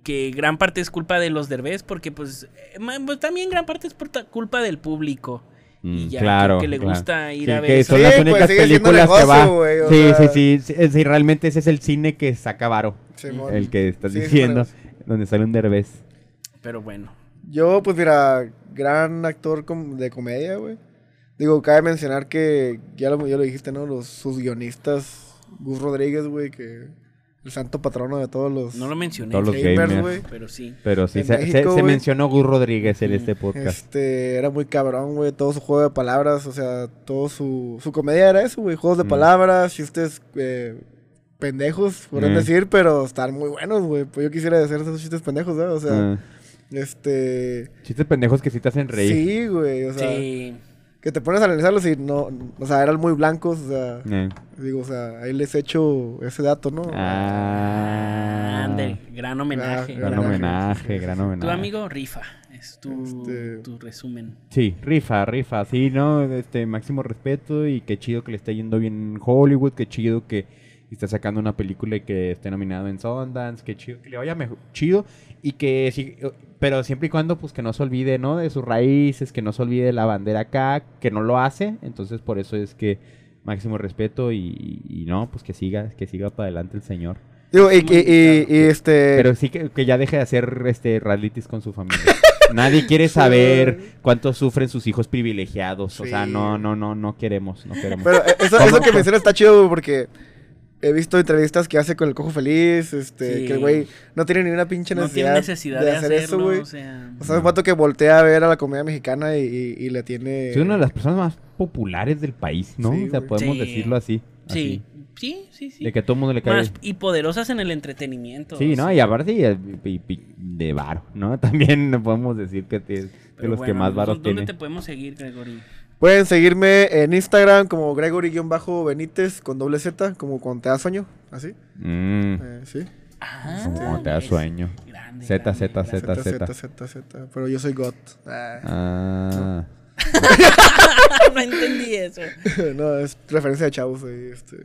que gran parte es culpa de los derbez, porque pues, eh, pues, también gran parte es por culpa del público. y Mm, ya, claro, que, le claro. gusta ir Sí, a ver. que son Sí, las pues, únicas películas que va. sí, sea. sí, sí, sí, sí, realmente ese es el cine que saca varo. El que estás diciendo, donde sale un derbez. Pero bueno. Yo, pues mira, gran actor com- de comedia, güey. Digo, cabe mencionar que, ya lo, ya lo dijiste, ¿no? Los, sus guionistas, Gus Rodríguez, güey, que el santo patrono de todos los No lo mencioné, Todos los gamers, güey. pero sí. Pero sí, En se, México, mencionó Gus Rodríguez en este podcast. Este, era muy cabrón, güey, todo su juego de palabras, o sea, todo su, su comedia era eso, güey, juegos de Mm. palabras, chistes eh, pendejos, podrían Mm. decir, pero están muy buenos, güey. Pues yo quisiera hacer esos chistes pendejos, ¿verdad? O sea, Ah, este... chistes pendejos que sí te hacen reír. Sí, güey, o sea, sí. Que te pones a analizarlos y no, o sea, eran muy blancos, o sea, Eh. digo, o sea, ahí les echo ese dato, ¿no? Ah. Ande, gran homenaje. Ah, Gran Homenaje, homenaje, gran homenaje. Tu amigo rifa, es tu, Este- tu resumen. Sí, rifa, rifa, sí, ¿no? Este, máximo respeto y qué chido que le está yendo bien en Hollywood, qué chido que está sacando una película y que esté nominado en Sundance, qué chido que le vaya mejor, chido y que sí, pero siempre y cuando pues que no se olvide, ¿no? De sus raíces, que no se olvide la bandera acá, que no lo hace, entonces por eso es que máximo respeto y, y no, pues que siga, que siga para adelante el señor. Digo, y, y, y- y, este... Pero sí que, que ya deje de hacer este realities con su familia. Nadie quiere saber cuánto sufren sus hijos privilegiados. O sea, no, no, no, no queremos, no queremos. Pero eh, eso, eso que mencionas está chido, porque he visto entrevistas que hace con el cojo feliz, este, Sí. que el güey no tiene ni una pinche No necesidad, tiene necesidad de, hacer eso, güey. o sea, O sea, es un vato que voltea a ver a la comedia mexicana y, y, y le tiene... Es una de las personas más populares del país, ¿no? Sí, o sea, podemos Sí. decirlo así. sí, así. sí, sí, sí. De que a todo el mundo le cae. Más y poderosas en el entretenimiento. Sí, ¿no? Y aparte y, y- y de varo, ¿no? También no podemos decir que es de los que más varos ¿Dónde tienen. te podemos seguir, Gregory? Pueden seguirme en Instagram como Gregory-Benítez con doble Z, como cuando te da sueño, así. Mm, Eh, sí. Ah, como te da sueño. Grande, Z, grande, Z. Z. Z, Z, Z. Pero yo soy God. Ah. Ah. no entendí eso. no, es referencia de chavos ahí, este.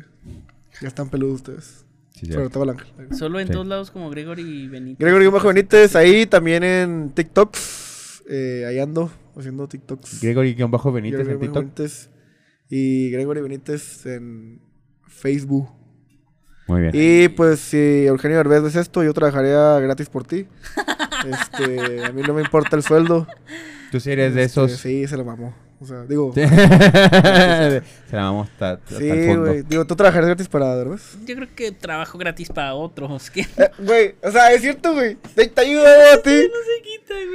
Ya están peludos ustedes. Sí, Sobre todo el ángel. Solo en Sí. todos lados como Gregory Benítez. Gregory Bajo Benítez, ahí también en TikToks. Eh, ahí ando haciendo TikToks. Gregory-Benítez Gregory en TikTok. Benítez. Y Gregory Benítez en Facebook. Muy bien. Y pues si Eugenio Derbez ves esto, yo trabajaría gratis por ti. Este, a mí no me importa el sueldo. Tú sí eres de Este, esos. Sí, se lo mamó. O sea, digo. Sí. Se la vamos hasta, hasta Sí, el fondo. güey. Digo, ¿tú trabajarías gratis para Derbez? Yo creo que trabajo gratis para otros. Que Eh, Güey, o sea, es cierto, güey. Te, te ayudo a ti. no se quita, güey.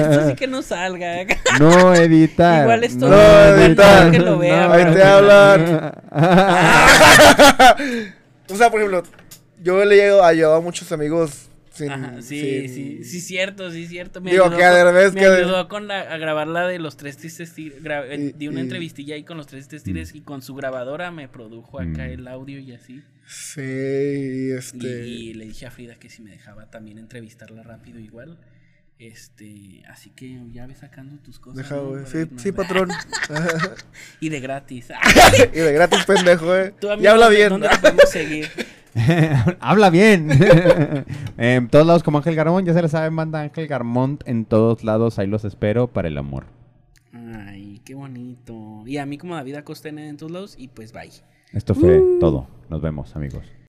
Esto sí que no salga. No editar. Igual esto No, no, editar. que lo vea. No, ahí te hablan. O sea, por ejemplo, yo le he ayudado a muchos amigos sin- Ajá, sí, sin- sí, sí, cierto, sí, cierto. Me Digo, ayudó que a con- vez me que- ayudó con la, a grabar la de los tres tristes tigres. gra- eh, di una y- entrevistilla ahí con los tres tristes tigres y con su grabadora me produjo acá Mm. el audio y así. Sí, Y, este. y le dije a Frida que si me dejaba también entrevistarla rápido igual. Este, así que ya ves sacando tus cosas. Deja, ¿no? Sí, patrón. Y de gratis. y de gratis, pendejo, eh. Tú, amigo, Y habla ¿dónde- bien. ¿Dónde te podemos seguir? Habla bien. en todos lados como Ángel Garmont, ya se le sabe, manda Ángel Garmont en todos lados, ahí los espero para el amor. Ay, qué bonito. Y a mí como David Acosta en todos lados y pues bye. Esto fue todo. Nos vemos, amigos.